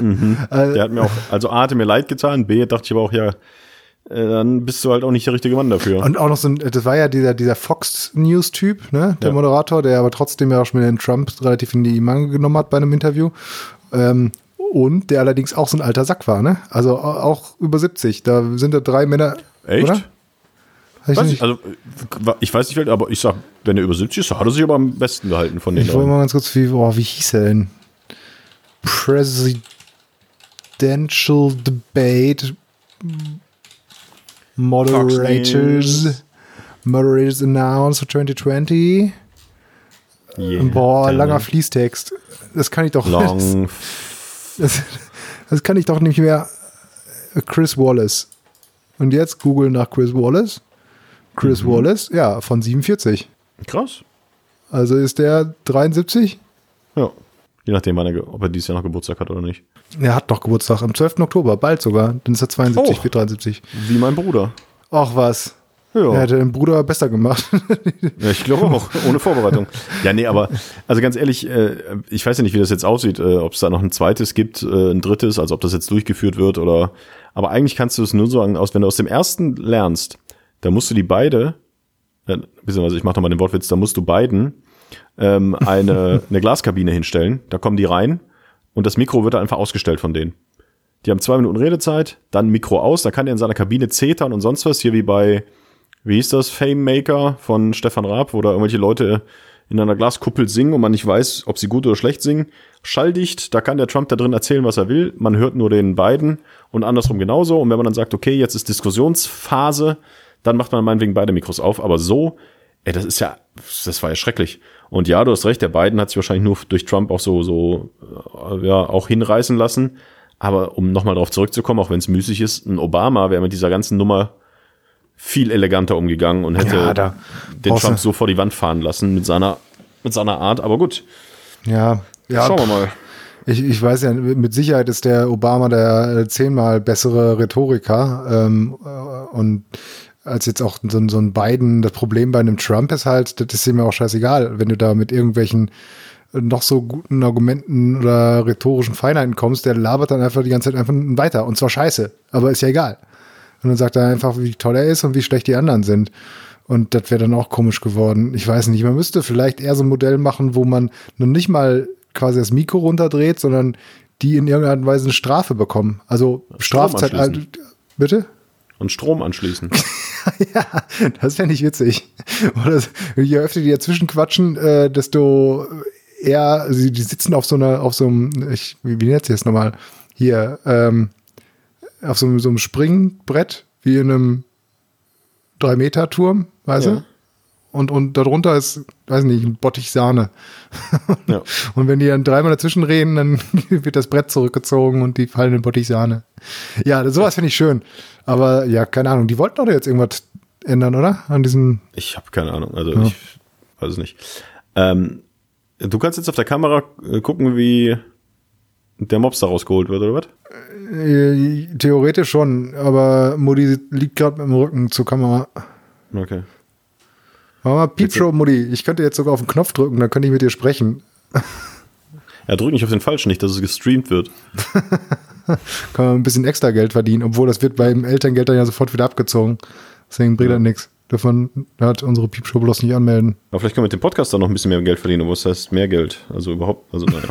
Der hat mir auch, also A, hatte mir leid getan, B, dachte ich aber auch, ja, äh, dann bist du halt auch nicht der richtige Mann dafür. Und auch noch so ein, das war ja dieser, dieser Fox News-Typ, ne, der Ja. Moderator, der aber trotzdem ja auch schon mit den Trump relativ in die Mangel genommen hat bei einem Interview. Ähm, und der allerdings auch so ein alter Sack war, ne? Also au- auch über 70. Da sind da drei Männer. Echt? Oder? Weiß ich Weiß nicht. ich, also, ich weiß nicht, aber ich sag, wenn er über 70 ist, hat er sich aber am besten gehalten von den Ich wollte mal ganz kurz, wie, oh, wie hieß er denn? Presidential Debate Moderators. Moderators announced for 2020. Yeah. Boah, langer Fließtext. Das kann ich doch Long. Das, das kann ich doch nicht mehr. Chris Wallace. Und jetzt Google nach Chris Wallace. Chris Mhm. Wallace, ja, von 47. Krass. Also ist der 73? Ja. Je nachdem, ob er dieses Jahr noch Geburtstag hat oder nicht. Er hat noch Geburtstag am 12. Oktober, bald sogar. Dann ist er 72, Oh. wird 73. Wie mein Bruder. Ach was. Ja. Er hätte den Bruder besser gemacht. *laughs* Ja, ich glaube auch, ohne Vorbereitung. Ja, nee, aber also ganz ehrlich, äh, ich weiß ja nicht, wie das jetzt aussieht, äh, ob es da noch ein zweites gibt, äh, ein drittes, also ob das jetzt durchgeführt wird oder. Aber eigentlich kannst du es nur so aus, wenn du aus dem ersten lernst, da musst du die beide, äh, beziehungsweise ich mache nochmal den Wortwitz, da musst du beiden ähm, eine, *laughs* eine Glaskabine hinstellen, da kommen die rein und das Mikro wird dann einfach ausgestellt von denen. Die haben zwei Minuten Redezeit, dann Mikro aus, da kann er in seiner Kabine zetern und sonst was, hier wie bei wie hieß das, Fame Maker von Stefan Raab, wo da irgendwelche Leute in einer Glaskuppel singen und man nicht weiß, ob sie gut oder schlecht singen. Schalldicht, da kann der Trump da drin erzählen, was er will. Man hört nur den beiden und andersrum genauso. Und wenn man dann sagt, okay, jetzt ist Diskussionsphase, dann macht man meinetwegen beide Mikros auf. Aber so, ey, das ist ja, das war ja schrecklich. Und ja, du hast recht, der Biden hat sich wahrscheinlich nur durch Trump auch so, so, äh, ja, auch hinreißen lassen. Aber um nochmal darauf zurückzukommen, auch wenn es müßig ist, ein Obama wäre mit dieser ganzen Nummer viel eleganter umgegangen und hätte Ja, den Trump so vor die Wand fahren lassen mit seiner, mit seiner Art. Aber gut, ja, ja. schauen wir mal. Ich, ich weiß ja, mit Sicherheit ist der Obama der äh, zehnmal bessere Rhetoriker. Ähm, äh, und als jetzt auch so, ein- so ein Biden, das Problem bei einem Trump ist halt, das ist ihm ja auch scheißegal, wenn du da mit irgendwelchen äh, noch so guten Argumenten oder rhetorischen Feinheiten kommst, der labert dann einfach die ganze Zeit einfach weiter. Und zwar scheiße, aber ist ja egal. Und dann sagt er einfach, wie toll er ist und wie schlecht die anderen sind. Und das wäre dann auch komisch geworden. Ich weiß nicht, man müsste vielleicht eher so ein Modell machen, wo man noch nicht mal quasi das Mikro runterdreht, sondern die in irgendeiner Weise eine Strafe bekommen. Also Strafzeit. anschließen. Bitte? Und Strom anschließen. *laughs* ja, das fände ich witzig. Oder je öfter die dazwischen quatschen, äh, desto eher, sie die sitzen auf so einer, auf so einem, ich, wie, wie nennt sie das nochmal? Hier, ähm, auf so, einem- so einem Springbrett, wie in einem 3-Meter-Turm, weißt Ja. du? Und, und darunter ist, weiß nicht, ein Bottich Sahne. *laughs* Ja. Und wenn die dann dreimal dazwischen reden, dann *laughs* wird das Brett zurückgezogen und die fallen in Bottich Sahne. Ja, sowas finde ich schön. Aber ja, keine Ahnung, die wollten doch jetzt irgendwas ändern, oder? An diesem, Ich habe keine Ahnung, also ich weiß es nicht. Ähm, du kannst jetzt auf der Kamera äh, gucken, wie der Mops da rausgeholt wird, oder was? äh, theoretisch schon, aber Mutti liegt gerade mit dem Rücken zur Kamera. Okay. Mach mal Piepshow, Mutti. Ich könnte jetzt sogar auf den Knopf drücken, dann könnte ich mit dir sprechen. Ja, drück nicht auf den falschen, nicht, dass es gestreamt wird. *laughs* Kann man ein bisschen extra Geld verdienen, obwohl das wird beim Elterngeld dann ja sofort wieder abgezogen. Deswegen bringt das nichts. Davon hat unsere Piepshow bloß nicht anmelden. Aber vielleicht können wir mit dem Podcast dann noch ein bisschen mehr Geld verdienen, aber was heißt mehr Geld? Also überhaupt, also naja.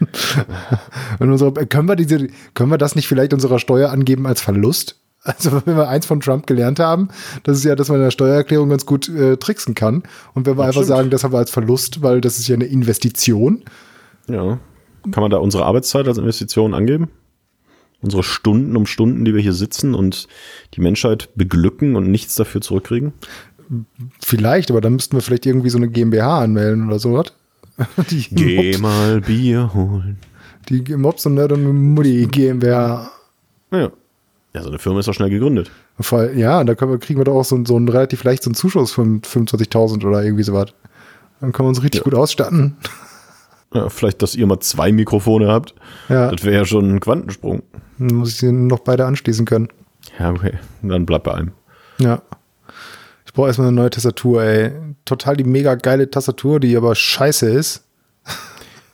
*laughs* Und unsere, können, wir diese, können wir das nicht vielleicht unserer Steuer angeben als Verlust? Also *laughs* wenn wir eins von Trump gelernt haben, das ist ja, dass man in der Steuererklärung ganz gut äh, tricksen kann. Und wenn wir Das einfach stimmt. sagen, das haben wir als Verlust, weil das ist ja eine Investition. ja. Kann man da unsere Arbeitszeit als Investition angeben? Unsere Stunden um Stunden, die wir hier sitzen und die Menschheit beglücken und nichts dafür zurückkriegen? Vielleicht, aber dann müssten wir vielleicht irgendwie so eine GmbH anmelden oder sowas. *laughs* Die, Geh Mops, mal Bier holen. die Mops und Nerd und Mutti GmbH. Ja. Ja, so eine Firma ist doch schnell gegründet. Ja, und da können wir, kriegen wir doch auch so, so einen relativ leicht so einen Zuschuss von 25.000 oder irgendwie sowas. Dann können wir uns richtig Ja. gut ausstatten. Ja, vielleicht, dass ihr mal zwei Mikrofone habt. Ja, Das wäre ja schon ein Quantensprung. dann muss ich sie noch beide anschließen können. Ja, okay. Dann bleibt bei einem. Ja. Ich brauche erstmal eine neue Tastatur, ey. Total die mega geile Tastatur, die aber scheiße ist.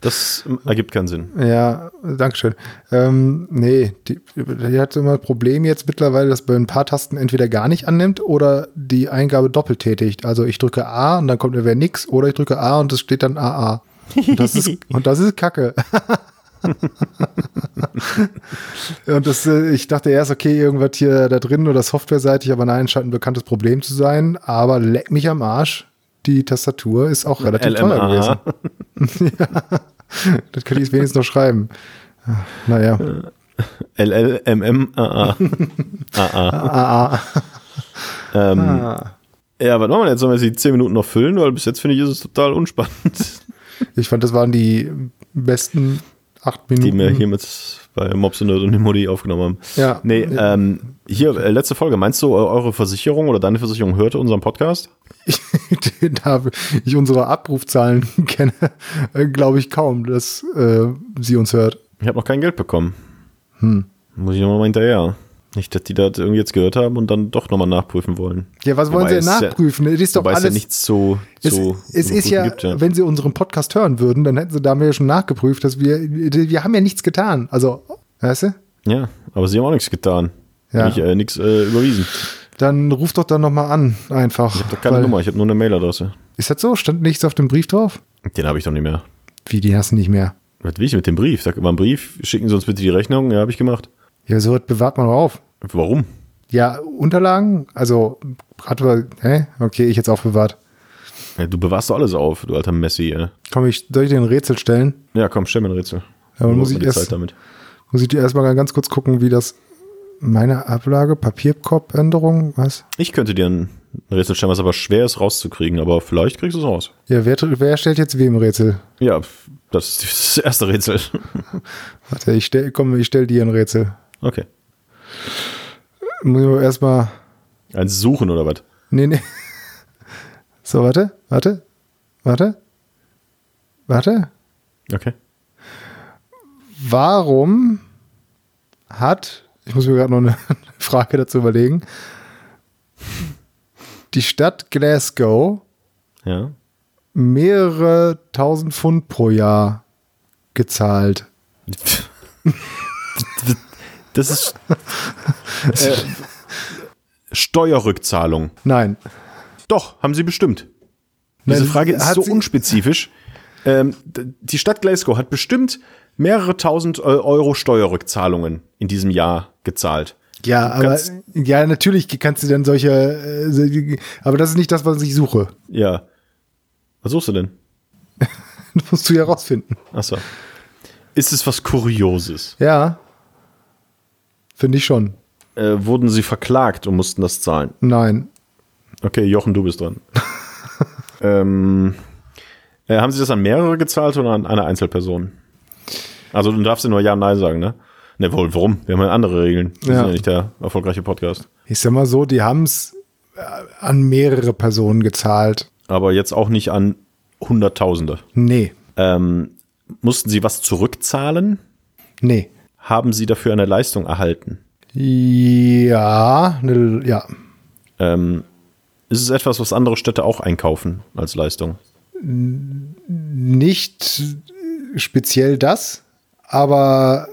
Das ergibt keinen Sinn. Ja, Dankeschön. Ähm, nee, die, die hat immer ein Problem jetzt mittlerweile, dass bei ein paar Tasten entweder gar nicht annimmt oder die Eingabe doppelt tätigt. Also ich drücke A und dann kommt entweder nix oder ich drücke A und es steht dann AA. Und das ist, *laughs* und das ist Kacke. *laughs* und das, äh, ich dachte erst, okay, irgendwas hier da drin oder softwareseitig, aber nein, scheint ein bekanntes Problem zu sein. Aber leck mich am Arsch. Die Tastatur ist auch relativ teuer gewesen. *laughs* LMA. *laughs* Das könnte ich wenigstens noch schreiben. Naja. LLMMAA. AA. *laughs* AA. Ähm, Ah. Ja, was machen wir jetzt? Sollen wir jetzt die 10 Minuten noch füllen? Weil bis jetzt finde ich, ist es total unspannend, Ich fand, das waren die besten acht Minuten. die wir hier mit bei Mobs und Nerd und Modi aufgenommen haben. Ja. Nee, ähm, hier, äh, letzte Folge. Meinst du, eu- eure Versicherung oder deine Versicherung hörte unseren Podcast? *laughs* da ich unsere Abrufzahlen *laughs* kenne, äh, glaube ich kaum, dass äh, sie uns hört. Ich habe noch kein Geld bekommen. Hm. Muss ich nochmal hinterher. Nicht, dass die das irgendwie jetzt gehört haben und dann doch nochmal nachprüfen wollen. Ja, was wollen Wobei sie denn es ja- nachprüfen? Es ist doch Wobei es alles. ja nichts zu, es, zu es ist ja, gibt, ja. wenn sie unseren Podcast hören würden, dann hätten sie damit ja schon nachgeprüft, dass wir, wir haben ja nichts getan. Also, weißt du? Ja, aber sie haben auch nichts getan. Ja. Nicht, äh, nichts äh, überwiesen. Dann ruf doch dann nochmal an, einfach. Ich habe doch keine Nummer, ich habe nur eine Mailadresse. Ist das so? Stand nichts auf dem Brief drauf? Den habe ich doch nicht mehr. Wie, die hast du nicht mehr? Was will ich mit dem Brief? Sag immer einen Brief, schicken Sie uns bitte die Rechnung. Ja, habe ich gemacht. Ja, so bewahrt man auf. Warum? Ja, Unterlagen, also gerade hä? Okay, ich jetzt auch bewahrt. Ja, du bewahrst doch alles auf, du alter Messi. Ey. Komm, ich, soll ich dir ein Rätsel stellen? Ja, komm, stell mir ein Rätsel. Ja, aber muss ich erst- Zeit damit. Muss ich dir erstmal ganz kurz gucken, wie das meine Ablage, Papierkorbänderung, was? Ich könnte dir ein Rätsel stellen, was aber schwer ist rauszukriegen, aber vielleicht kriegst du es raus. Ja, wer, wer stellt jetzt wem Rätsel? Ja, das ist das erste Rätsel. *laughs* Warte, ich stell, komm, ich stell dir ein Rätsel. Okay. Muss ich erstmal. Eins suchen oder was? Nee, nee. So, warte, warte, warte. Warte. Okay. Warum hat, ich muss mir gerade noch eine *laughs* Frage dazu überlegen, die Stadt Glasgow Ja. mehrere tausend Pfund pro Jahr gezahlt? *laughs* Das ist äh, Steuerrückzahlung. Nein. Doch, haben sie bestimmt. Diese Nein, Frage ist so sie- unspezifisch. Ähm, die Stadt Glasgow hat bestimmt mehrere tausend äh, Euro Steuerrückzahlungen in diesem Jahr gezahlt. Ja, aber ja, natürlich kannst du dann solche, äh, so- aber das ist nicht das, was ich suche. Ja. Was suchst du denn? *laughs* Das musst du ja rausfinden. Achso. Ist es was Kurioses? Ja. Finde ich schon. Äh, wurden sie verklagt und mussten das zahlen? Nein. Okay, Jochen, du bist dran. *laughs* ähm, äh, haben sie das an mehrere gezahlt oder an eine Einzelperson? Also du darfst ja nur Ja und Nein sagen, ne? Ne, wohl, warum? Wir haben ja andere Regeln. Wir Ja. sind ja nicht der erfolgreiche Podcast. Ich sag mal so, die haben es an mehrere Personen gezahlt. Aber jetzt auch nicht an Hunderttausende. Nee. Ähm, mussten sie was zurückzahlen? Nee. Haben sie dafür eine Leistung erhalten? Ja, ja. Ähm, Ist es etwas, was andere Städte auch einkaufen als Leistung? Nicht speziell das, aber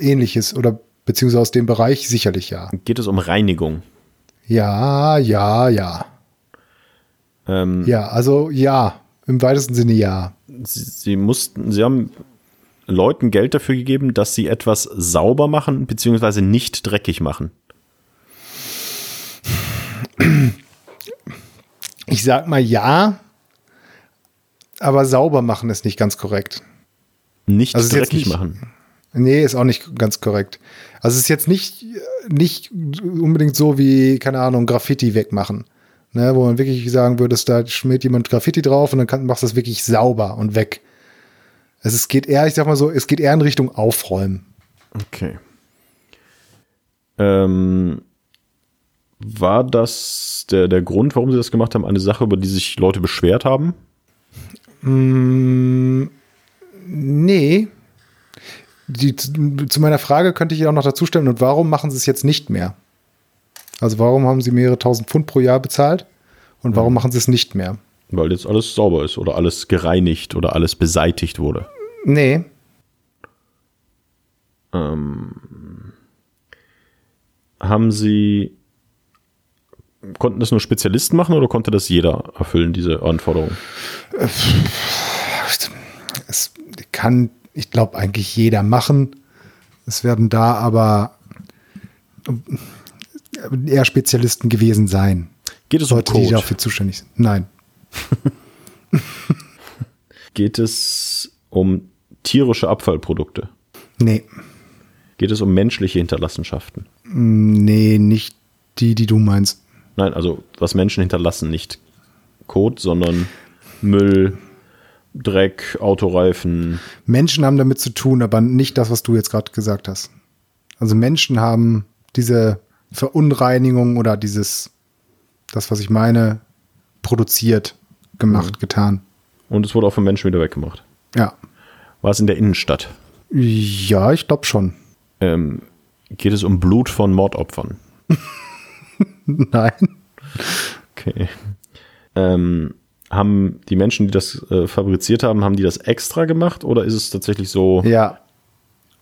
ähnliches oder beziehungsweise aus dem Bereich sicherlich ja. Geht es um Reinigung? Ja, ja, ja. Ähm, Ja, also ja, im weitesten Sinne ja. sie, sie mussten, sie haben Leuten Geld dafür gegeben, dass sie etwas sauber machen, beziehungsweise nicht dreckig machen. Ich sag mal ja, aber sauber machen ist nicht ganz korrekt. Nicht Also dreckig nicht- machen. Nee, ist auch nicht ganz korrekt. Also es ist jetzt nicht, nicht unbedingt so wie, keine Ahnung, Graffiti wegmachen. Ne, wo man wirklich sagen würde, da schmiert jemand Graffiti drauf und dann kann, machst du das wirklich sauber und weg. Also es geht eher, ich sag mal so, es geht eher in Richtung Aufräumen. Okay. Ähm, war das der, der Grund, warum sie das gemacht haben, eine Sache, über die sich Leute beschwert haben? Nee. Die, zu meiner Frage könnte ich auch noch dazu stellen, und warum machen sie es jetzt nicht mehr? Also warum haben sie mehrere tausend Pfund pro Jahr bezahlt und warum machen sie es nicht mehr? Weil jetzt alles sauber ist oder alles gereinigt oder alles beseitigt wurde. Nee, Haben sie, konnten das nur Spezialisten machen oder konnte das jeder erfüllen, diese Anforderung? es kann, ich glaube, eigentlich jeder machen. Es werden da aber eher Spezialisten gewesen sein. Geht es um Leute, die Code? dafür zuständig sind. Nein. *laughs* Geht es um tierische Abfallprodukte? Nee. Geht es um menschliche Hinterlassenschaften? Nee, nicht die, die du meinst. Nein, also was Menschen hinterlassen, nicht Kot, sondern Müll, Dreck, Autoreifen. Menschen haben damit zu tun, aber nicht das, was du jetzt gerade gesagt hast. Also Menschen haben diese Verunreinigung oder dieses, das, was ich meine, produziert, gemacht, getan. Und es wurde auch von Menschen wieder weggemacht. Ja. War es in der Innenstadt? Ja, ich glaube schon. Ähm, geht es um Blut von Mordopfern? *laughs* Nein. Okay. Ähm, haben die Menschen, die das äh, fabriziert haben, haben die das extra gemacht oder ist es tatsächlich so? Ja.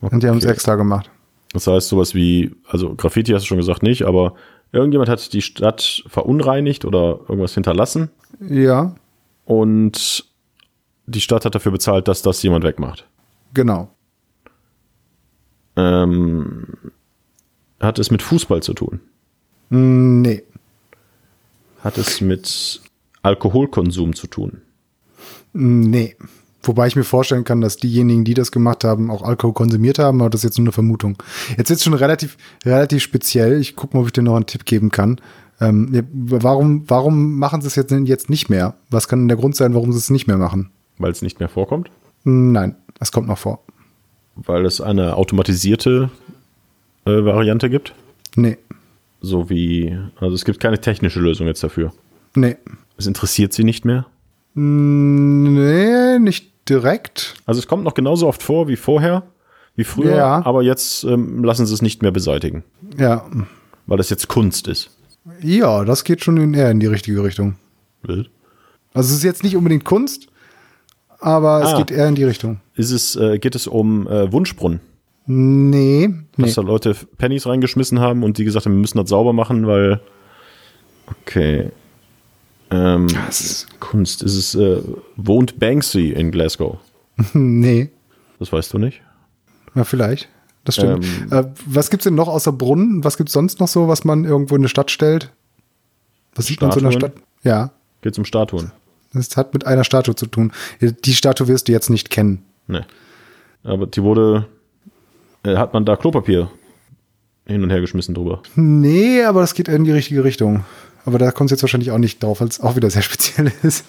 Und die haben es Okay. extra gemacht. Das heißt sowas wie, also Graffiti hast du schon gesagt nicht, aber irgendjemand hat die Stadt verunreinigt oder irgendwas hinterlassen Ja, und die Stadt hat dafür bezahlt, dass das jemand wegmacht. genau. Ähm, hat es mit Fußball zu tun? Mm, Nee. Hat es mit Alkoholkonsum zu tun? Mm, Nee. Wobei ich mir vorstellen kann, dass diejenigen, die das gemacht haben, auch Alkohol konsumiert haben, aber das ist jetzt nur eine Vermutung. Jetzt ist schon relativ, relativ speziell. Ich gucke mal, ob ich dir noch einen Tipp geben kann. Ähm, warum, warum machen sie es jetzt, jetzt nicht mehr? Was kann denn der Grund sein, warum sie es nicht mehr machen? Weil es nicht mehr vorkommt? Mm, Nein, das kommt noch vor. Weil es eine automatisierte äh, Variante gibt? Nee. So wie, also es gibt keine technische Lösung jetzt dafür. Nee. Es interessiert sie nicht mehr. Nee, direkt. Also es kommt noch genauso oft vor wie vorher, wie früher, Ja. aber jetzt ähm, lassen sie es nicht mehr beseitigen, Ja. weil das jetzt Kunst ist. Ja, das geht schon in, eher in die richtige Richtung. Wild. Also es ist jetzt nicht unbedingt Kunst, aber es Ah. geht eher in die Richtung. Ist es, äh, geht es um äh, Wunschbrunnen, Nee, nee. dass da Leute Pennies reingeschmissen haben und die gesagt haben, wir müssen das sauber machen, weil okay. Ähm, Das ist- Kunst, ist es, äh, wohnt Banksy in Glasgow? *laughs* Nee, Das weißt du nicht? na vielleicht. Das stimmt. Ähm. äh, was gibt's denn noch außer Brunnen? Was gibt's sonst noch so, was man irgendwo in eine Stadt stellt? Was sieht man so in einer Statuen? Stadt? Ja, Geht es um Statuen? das hat mit einer Statue zu tun. Die Statue wirst du jetzt nicht kennen. Nee. Aber die wurde, äh, hat man da Klopapier hin und her geschmissen drüber. Nee, aber das geht in die richtige Richtung. Aber da kommt jetzt wahrscheinlich auch nicht drauf, weil es auch wieder sehr *laughs* speziell ist.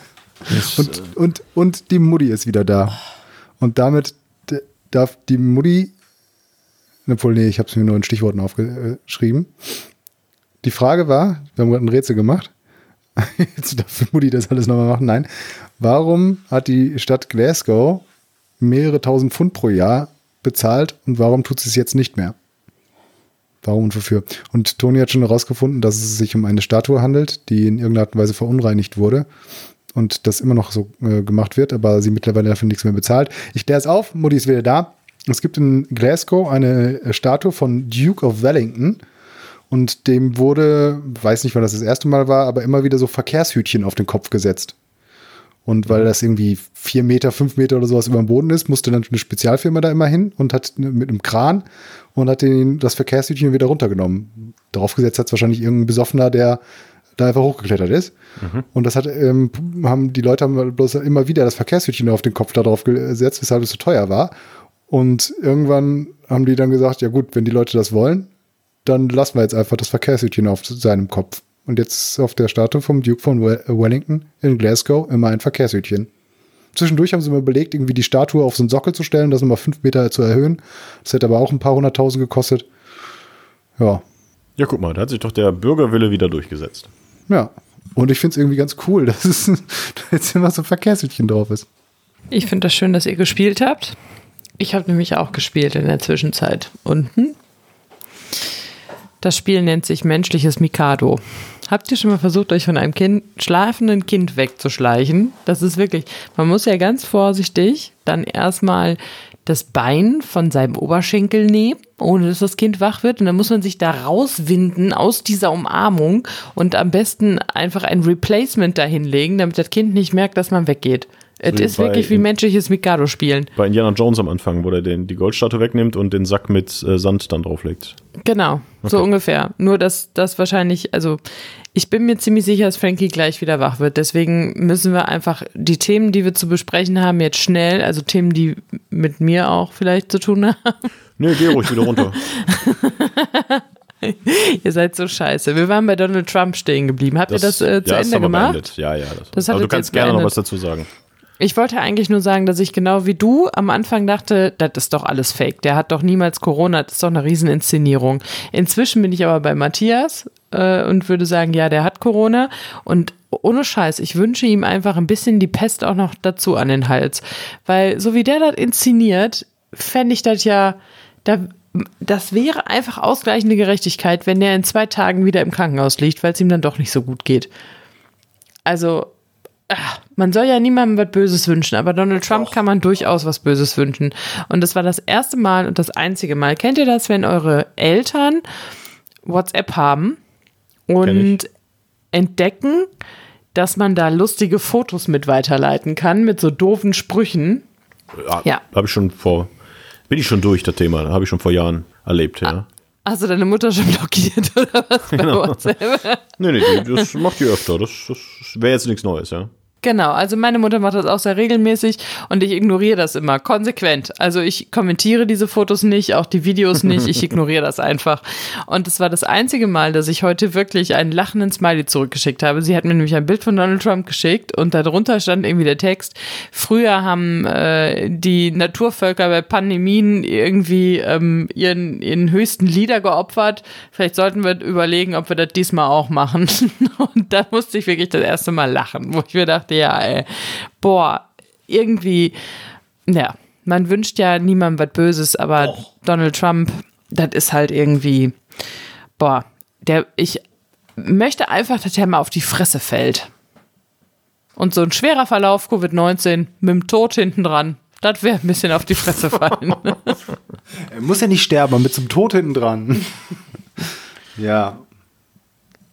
Und, und, und die Mutti ist wieder da. Und damit darf die Mutti, obwohl, nee, ich habe es mir nur in Stichworten aufgeschrieben. Die Frage war, wir haben gerade ein Rätsel gemacht. *laughs* Jetzt darf die Mutti das alles nochmal machen. Nein. Warum hat die Stadt Glasgow mehrere tausend Pfund pro Jahr bezahlt und warum tut sie es jetzt nicht mehr? Warum und wofür? Und Toni hat schon herausgefunden, dass es sich um eine Statue handelt, die in irgendeiner Art und Weise verunreinigt wurde und das immer noch so äh, gemacht wird, aber sie mittlerweile dafür nichts mehr bezahlt. Ich kläre es auf, Mutti ist wieder da. Es gibt in Glasgow eine äh, Statue von Duke of Wellington und dem wurde, weiß nicht, wann das das erste Mal war, aber immer wieder so Verkehrshütchen auf den Kopf gesetzt. Und weil das irgendwie vier Meter, fünf Meter oder sowas über dem Boden ist, musste dann eine Spezialfirma da immer hin und hat mit einem Kran und hat den, das Verkehrshütchen wieder runtergenommen. Draufgesetzt hat es wahrscheinlich irgendein Besoffener, der da einfach hochgeklettert ist. Mhm. Und das hat, ähm, haben die Leute haben bloß immer wieder das Verkehrshütchen auf den Kopf da drauf gesetzt, weshalb es so teuer war. Und irgendwann haben die dann gesagt, ja gut, wenn die Leute das wollen, dann lassen wir jetzt einfach das Verkehrshütchen auf seinem Kopf. Und jetzt auf der Statue vom Duke von Wellington in Glasgow immer ein Verkehrshütchen. Zwischendurch haben sie mir überlegt, irgendwie die Statue auf so einen Sockel zu stellen, das nochmal fünf Meter zu erhöhen. Das hätte aber auch ein paar hunderttausend gekostet. Ja. Ja, guck mal, da hat sich doch der Bürgerwille wieder durchgesetzt. Ja. Und ich finde es irgendwie ganz cool, *laughs* dass es jetzt immer so ein Verkehrshütchen drauf ist. Ich finde das schön, dass ihr gespielt habt. Ich habe nämlich auch gespielt in der Zwischenzeit. Unten. Das Spiel nennt sich menschliches Mikado. Habt ihr schon mal versucht, euch von einem kind, schlafenden Kind wegzuschleichen? Das ist wirklich, man muss ja ganz vorsichtig dann erstmal das Bein von seinem Oberschenkel nehmen, ohne dass das Kind wach wird. Und dann muss man sich da rauswinden aus dieser Umarmung und am besten einfach ein Replacement dahinlegen, damit das Kind nicht merkt, dass man weggeht. Es ist wirklich wie menschliches Mikado-Spielen. Bei Indiana Jones am Anfang, wo er den, die Goldstatue wegnimmt und den Sack mit äh, Sand dann drauflegt. Genau, okay. so ungefähr. Nur, dass das wahrscheinlich, also ich bin mir ziemlich sicher, dass Frankie gleich wieder wach wird. Deswegen müssen wir einfach die Themen, die wir zu besprechen haben, jetzt schnell, also Themen, die mit mir auch vielleicht zu tun *laughs* haben. Nee, geh ruhig wieder runter. *laughs* ihr seid so scheiße. Wir waren bei Donald Trump stehen geblieben. Habt das, ihr das äh, zu ja, Ende gemacht? Beendet. Ja, ja. Das, das aber du kannst gerne beendet. noch was dazu sagen. Ich wollte eigentlich nur sagen, dass ich genau wie du am Anfang dachte, das ist doch alles fake. Der hat doch niemals Corona, das ist doch eine Rieseninszenierung. Inzwischen bin ich aber bei Matthias äh, und würde sagen, ja, der hat Corona. Und ohne Scheiß, ich wünsche ihm einfach ein bisschen die Pest auch noch dazu an den Hals. Weil so wie der das inszeniert, fände ich das ja, da, das wäre einfach ausgleichende Gerechtigkeit, wenn der in zwei Tagen wieder im Krankenhaus liegt, weil es ihm dann doch nicht so gut geht. Also ach, man soll ja niemandem was Böses wünschen, aber Donald Trump Och. kann man durchaus was Böses wünschen. Und das war das erste Mal und das einzige Mal. Kennt ihr das, wenn eure Eltern WhatsApp haben und entdecken, dass man da lustige Fotos mit weiterleiten kann, mit so doofen Sprüchen? Ja. ja. Habe ich schon vor, bin ich schon durch, das Thema, habe ich schon vor Jahren erlebt, ja. Hast du deine Mutter schon *laughs* blockiert oder was bei genau. WhatsApp? nee, nee, das macht die öfter. Das, das wäre jetzt nichts Neues, ja. Genau, also meine Mutter macht das auch sehr regelmäßig und ich ignoriere das immer konsequent. Also ich kommentiere diese Fotos nicht, auch die Videos nicht, ich *laughs* ignoriere das einfach. Und es war das einzige Mal, dass ich heute wirklich einen lachenden Smiley zurückgeschickt habe. Sie hat mir nämlich ein Bild von Donald Trump geschickt und darunter stand irgendwie der Text, früher haben äh, die Naturvölker bei Pandemien irgendwie ähm, ihren, ihren höchsten Leader geopfert. Vielleicht sollten wir überlegen, ob wir das diesmal auch machen. *laughs* und da musste ich wirklich das erste Mal lachen, wo ich mir dachte, der, ey. Boah, irgendwie, ja, man wünscht ja niemandem was Böses, aber Och. Donald Trump, das ist halt irgendwie, boah, der, ich möchte einfach, dass er mal auf die Fresse fällt. Und so ein schwerer Verlauf Covid-19 mit dem Tod hinten dran, das wäre ein bisschen auf die Fresse fallen. *laughs* er muss ja nicht sterben, aber mit zum Tod hinten dran. *laughs* ja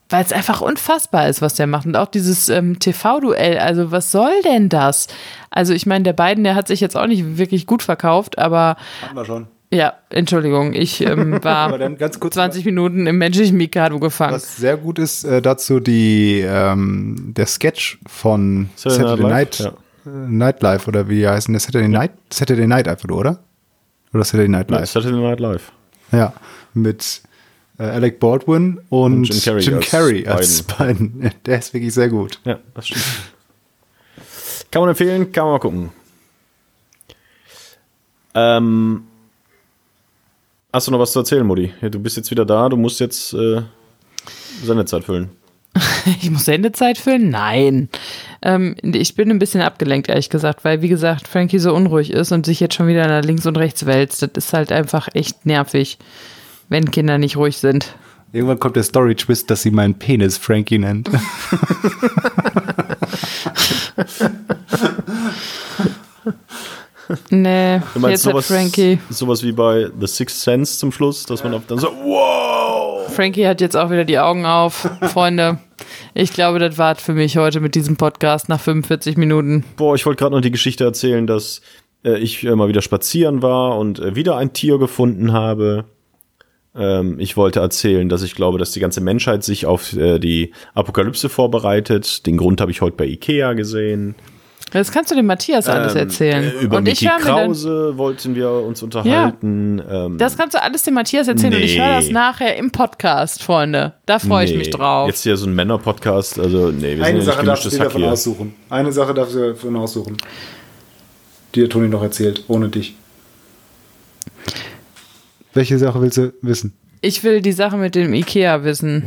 weil es einfach unfassbar ist, was der macht. Und auch dieses ähm, TV-Duell, also was soll denn das? Also ich meine, der beiden, der hat sich jetzt auch nicht wirklich gut verkauft, aber. Hatten wir schon. Ja, Entschuldigung, ich ähm, *laughs* war 20 Minuten im menschlichen Mikado gefangen. Was sehr gut ist, äh, dazu die, ähm, der Sketch von Saturday, Saturday Night, ja. Äh, Night Live oder wie die heißen, der Saturday Night, Saturday Night einfach, oder? Oder Saturday Night Live? Ja, Saturday Night Live. Ja, mit Alec Baldwin und, und Jim Carrey, Jim als, Carrey als beiden. *laughs* Der ist wirklich sehr gut. Ja, das stimmt. Kann man empfehlen, kann man mal gucken. Ähm, hast du noch was zu erzählen, Mutti? Ja, du bist jetzt wieder da, du musst jetzt äh, Sendezeit füllen. *laughs* ich muss Sendezeit füllen? Nein. Ähm, ich bin ein bisschen abgelenkt, ehrlich gesagt, weil, wie gesagt, Frankie so unruhig ist und sich jetzt schon wieder nach links und rechts wälzt. Das ist halt einfach echt nervig. Wenn Kinder nicht ruhig sind. Irgendwann kommt der Story-Twist, dass sie meinen Penis Frankie nennt. *laughs* Nee, Du meinst jetzt hat sowas, Frankie. sowas wie bei The Sixth Sense zum Schluss, dass man auf dann so, wow! Frankie hat jetzt auch wieder die Augen auf. Freunde, ich glaube, das war's für mich heute mit diesem Podcast nach 45 Minuten. Boah, ich wollte gerade noch die Geschichte erzählen, dass äh, ich äh, mal wieder spazieren war und äh, wieder ein Tier gefunden habe. Ähm, ich wollte erzählen, dass ich glaube, dass die ganze Menschheit sich auf äh, die Apokalypse vorbereitet. Den Grund habe ich heute bei Ikea gesehen. Das kannst du dem Matthias alles erzählen. Äh, über Und ich Mickey höre mir dann, Krause wollten wir uns unterhalten. Ähm, das kannst du alles dem Matthias erzählen und ich Nee. höre das nachher im Podcast, Freunde. Da freue ich nee, mich drauf. Jetzt hier so ein Männer-Podcast, also nee, wir sind Eine ja Sache darfst du davon hier. aussuchen. Eine Sache darfst du davon aussuchen. Die der Toni noch erzählt, ohne dich. Welche Sache willst du wissen? Ich will die Sache mit dem Ikea wissen.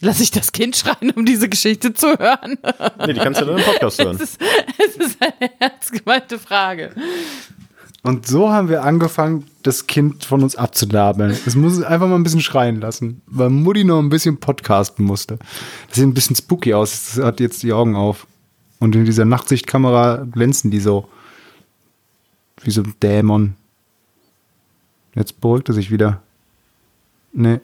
Lass ich das Kind schreien, um diese Geschichte zu hören? Nee, die kannst du dann im Podcast *laughs* hören. Es ist, es ist eine ernst gemeinte Frage. Und so haben wir angefangen, das Kind von uns abzunabeln. Es muss es einfach mal ein bisschen schreien lassen, weil Mutti noch ein bisschen podcasten musste. Das sieht ein bisschen spooky aus. Es hat jetzt die Augen auf. Und in dieser Nachtsichtkamera glänzen die so. Wie so ein Dämon. Jetzt beruhigt er sich wieder. Nee.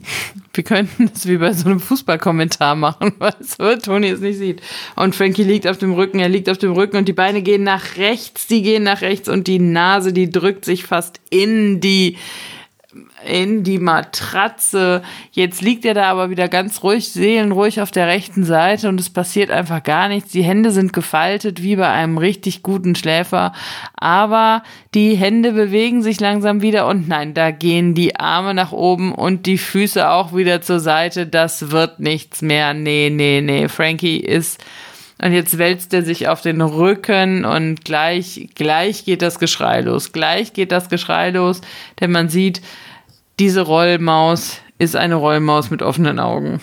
*laughs* Wir könnten das wie bei so einem Fußballkommentar machen, *laughs* du, Toni es nicht sieht. Und Frankie liegt auf dem Rücken, er liegt auf dem Rücken und die Beine gehen nach rechts, die gehen nach rechts und die Nase, die drückt sich fast in die in die Matratze. Jetzt liegt er da aber wieder ganz ruhig, seelenruhig auf der rechten Seite und es passiert einfach gar nichts. Die Hände sind gefaltet wie bei einem richtig guten Schläfer, aber die Hände bewegen sich langsam wieder und nein, da gehen die Arme nach oben und die Füße auch wieder zur Seite. Das wird nichts mehr. Nee, nee, nee. Frankie ist und jetzt wälzt er sich auf den Rücken und gleich, gleich geht das Geschrei los. Gleich geht das Geschrei los, denn man sieht, diese Rollmaus ist eine Rollmaus mit offenen Augen.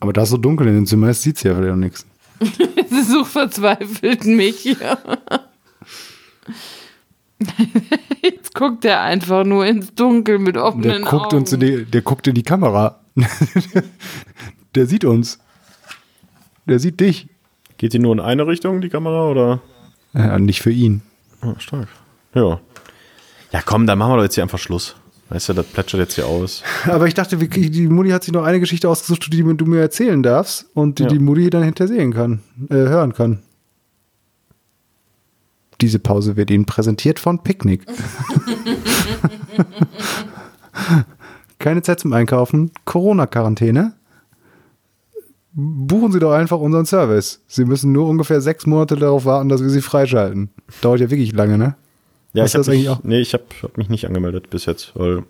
Aber da es so dunkel in dem Zimmer ist, sieht sie ja wieder nichts. *laughs* Sie sucht verzweifelt mich. *laughs* Jetzt guckt er einfach nur ins Dunkel mit Der offenen guckt Augen. uns in die, der guckt in die Kamera. *laughs* der sieht uns. Der sieht dich. Geht die nur in eine Richtung, die Kamera, oder? Ja, nicht für ihn. Ah, stark. Ja. Ja, komm, dann machen wir doch jetzt hier einfach Schluss. Weißt du, das plätschert jetzt hier aus. *laughs* Aber ich dachte, die Mutti hat sich noch eine Geschichte ausgesucht, die du mir erzählen darfst und die Ja. die Mutti dann hintersehen kann, äh, hören kann. Diese Pause wird Ihnen präsentiert von Picknick. *laughs* Keine Zeit zum Einkaufen, Corona-Quarantäne. Buchen Sie doch einfach unseren Service. Sie müssen nur ungefähr sechs Monate darauf warten, dass wir Sie freischalten. Dauert ja wirklich lange, ne? Ja, Hast ich habe das mich, eigentlich auch? nee, ich hab, hab mich nicht angemeldet bis jetzt, weil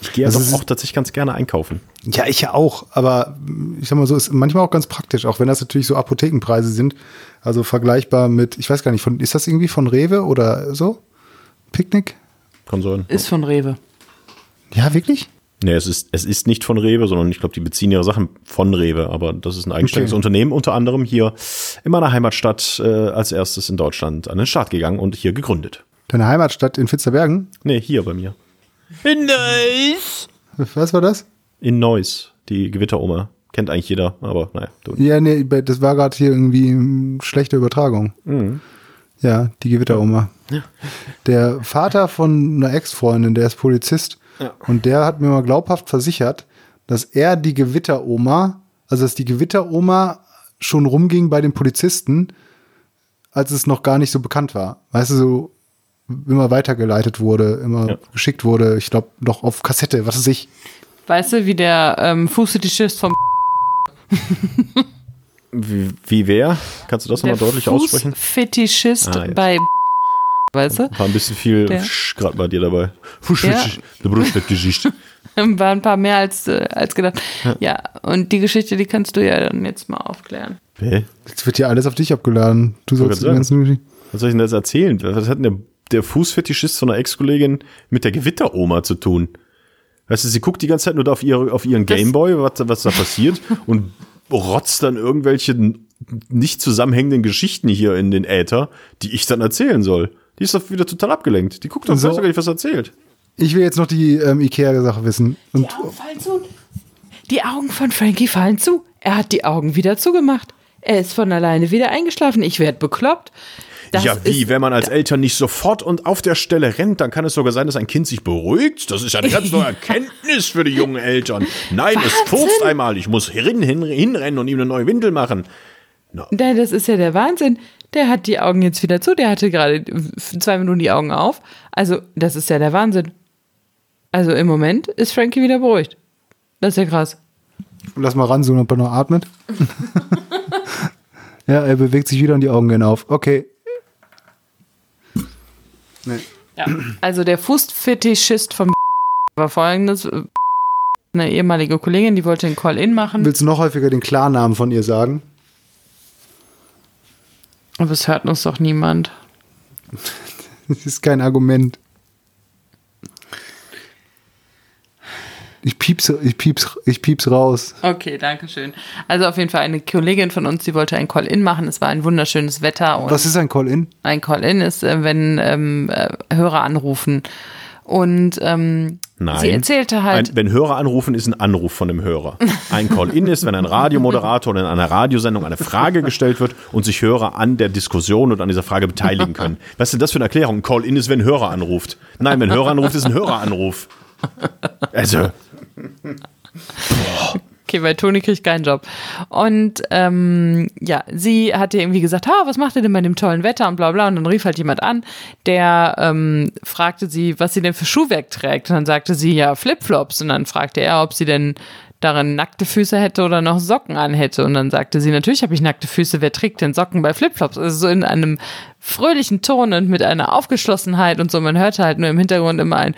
ich gehe Also doch auch tatsächlich ganz gerne einkaufen. Ja, ich ja auch, aber ich sag mal so, ist manchmal auch ganz praktisch, auch wenn das natürlich so Apothekenpreise sind. Also vergleichbar mit, ich weiß gar nicht, von, ist das irgendwie von Rewe oder so? Picknick? Kann sein. Ist von Rewe. Ja, wirklich? Nee, es ist, es ist nicht von Rewe, sondern ich glaube, die beziehen ihre Sachen von Rewe, aber das ist ein eigenständiges Okay. Unternehmen, unter anderem hier in meiner Heimatstadt äh, als erstes in Deutschland an den Start gegangen und hier gegründet. Deine Heimatstadt in Fitzerbergen? Nee, hier bei mir. Nice. Was war das? In Neuss, die Gewitteroma. Kennt eigentlich jeder, aber naja. Ja, nee, das war gerade hier irgendwie schlechte Übertragung. Ja, die Gewitteroma. Der Vater von einer Ex-Freundin, der ist Polizist. Und der hat mir mal glaubhaft versichert, dass er die Gewitteroma, also dass die Gewitteroma schon rumging bei den Polizisten, als es noch gar nicht so bekannt war. Weißt du, so immer weitergeleitet wurde, immer Ja. geschickt wurde, ich glaube, noch auf Kassette, was weiß ich. Weißt du, wie der ähm, Fußfetischist vom Wie, wie wer? Kannst du das nochmal deutlich aussprechen? Fußfetischist Ah, bei weißt du? War ein bisschen viel Der- gerade bei dir dabei. Fusch, Ja. fusch, Der Brustfettgeschicht. War *laughs* ein paar mehr als, äh, als gedacht. Ja. und die Geschichte, die kannst du ja dann jetzt mal aufklären. Hä? Jetzt wird hier alles auf dich abgeladen. Du sollst die grad ganzen Was soll ich denn jetzt erzählen? Was hat denn der, der Fußfetischist von einer Ex-Kollegin mit der Gewitteroma zu tun? Weißt du, sie guckt die ganze Zeit nur auf, ihre, auf ihren Das- Gameboy, was, was da passiert, *laughs* und rotzt dann irgendwelche nicht zusammenhängenden Geschichten hier in den Äther, die ich dann erzählen soll. Die ist doch wieder total abgelenkt. Die guckt doch So. weiß doch gar nicht, was er erzählt. Ich will jetzt noch die ähm, Ikea-Sache wissen. Und Die Augen fallen zu. Die Augen von Frankie fallen zu. Er hat die Augen wieder zugemacht. Er ist von alleine wieder eingeschlafen. Ich werde bekloppt. Das ja, wie, wenn man als Eltern nicht sofort und auf der Stelle rennt, dann kann es sogar sein, dass ein Kind sich beruhigt. Das ist ja eine ganz *laughs* neue Erkenntnis für die jungen Eltern. Nein, es Wahnsinn. furzt einmal. Ich muss hin, hin, hinrennen und ihm eine neue Windel machen. Nein, das ist ja der Wahnsinn. Der hat die Augen jetzt wieder zu. Der hatte gerade zwei Minuten die Augen auf. Also, das ist ja der Wahnsinn. Also, im Moment ist Frankie wieder beruhigt. Das ist ja krass. lass mal ranzoomen, ob er noch atmet. *laughs* ja, er bewegt sich wieder und die Augen gehen auf. Okay. Nee. Ja. Also, der Fußfetischist vom *laughs* war folgendes. Eine ehemalige Kollegin, die wollte einen Call-In machen. Willst du noch häufiger den Klarnamen von ihr sagen? Aber es hört uns doch niemand. Das ist kein Argument. Ich pieps, ich pieps, ich pieps raus. Okay, danke schön. Also auf jeden Fall eine Kollegin von uns, die wollte ein Call-In machen. Es war ein wunderschönes Wetter Was ist ein Call-In? ein Call-In ist, äh, wenn ähm, äh, Hörer anrufen. Und ähm, Nein. sie erzählte halt, Ein, wenn Hörer anrufen, ist ein Anruf von dem Hörer. Ein Call-In ist, wenn ein Radiomoderator oder in einer Radiosendung eine Frage gestellt wird und sich Hörer an der Diskussion und an dieser Frage beteiligen können. Was ist denn das für eine Erklärung? Ein Call-In ist, wenn ein Hörer anruft. Nein, wenn ein Hörer anruft, ist ein Höreranruf. Also, *laughs* okay, weil Toni kriegt keinen Job. Und ähm, ja, sie hatte irgendwie gesagt, ha, was macht ihr denn bei dem tollen Wetter und bla bla. Und dann rief halt jemand an, der ähm, fragte sie, was sie denn für Schuhwerk trägt. Und dann sagte sie, ja, Flipflops. Und dann fragte er, ob sie denn darin nackte Füße hätte oder noch Socken an hätte. Und dann sagte sie, natürlich habe ich nackte Füße, wer trägt denn Socken bei Flipflops? Also so in einem fröhlichen Ton und mit einer Aufgeschlossenheit und so. Man hörte halt nur im Hintergrund immer ein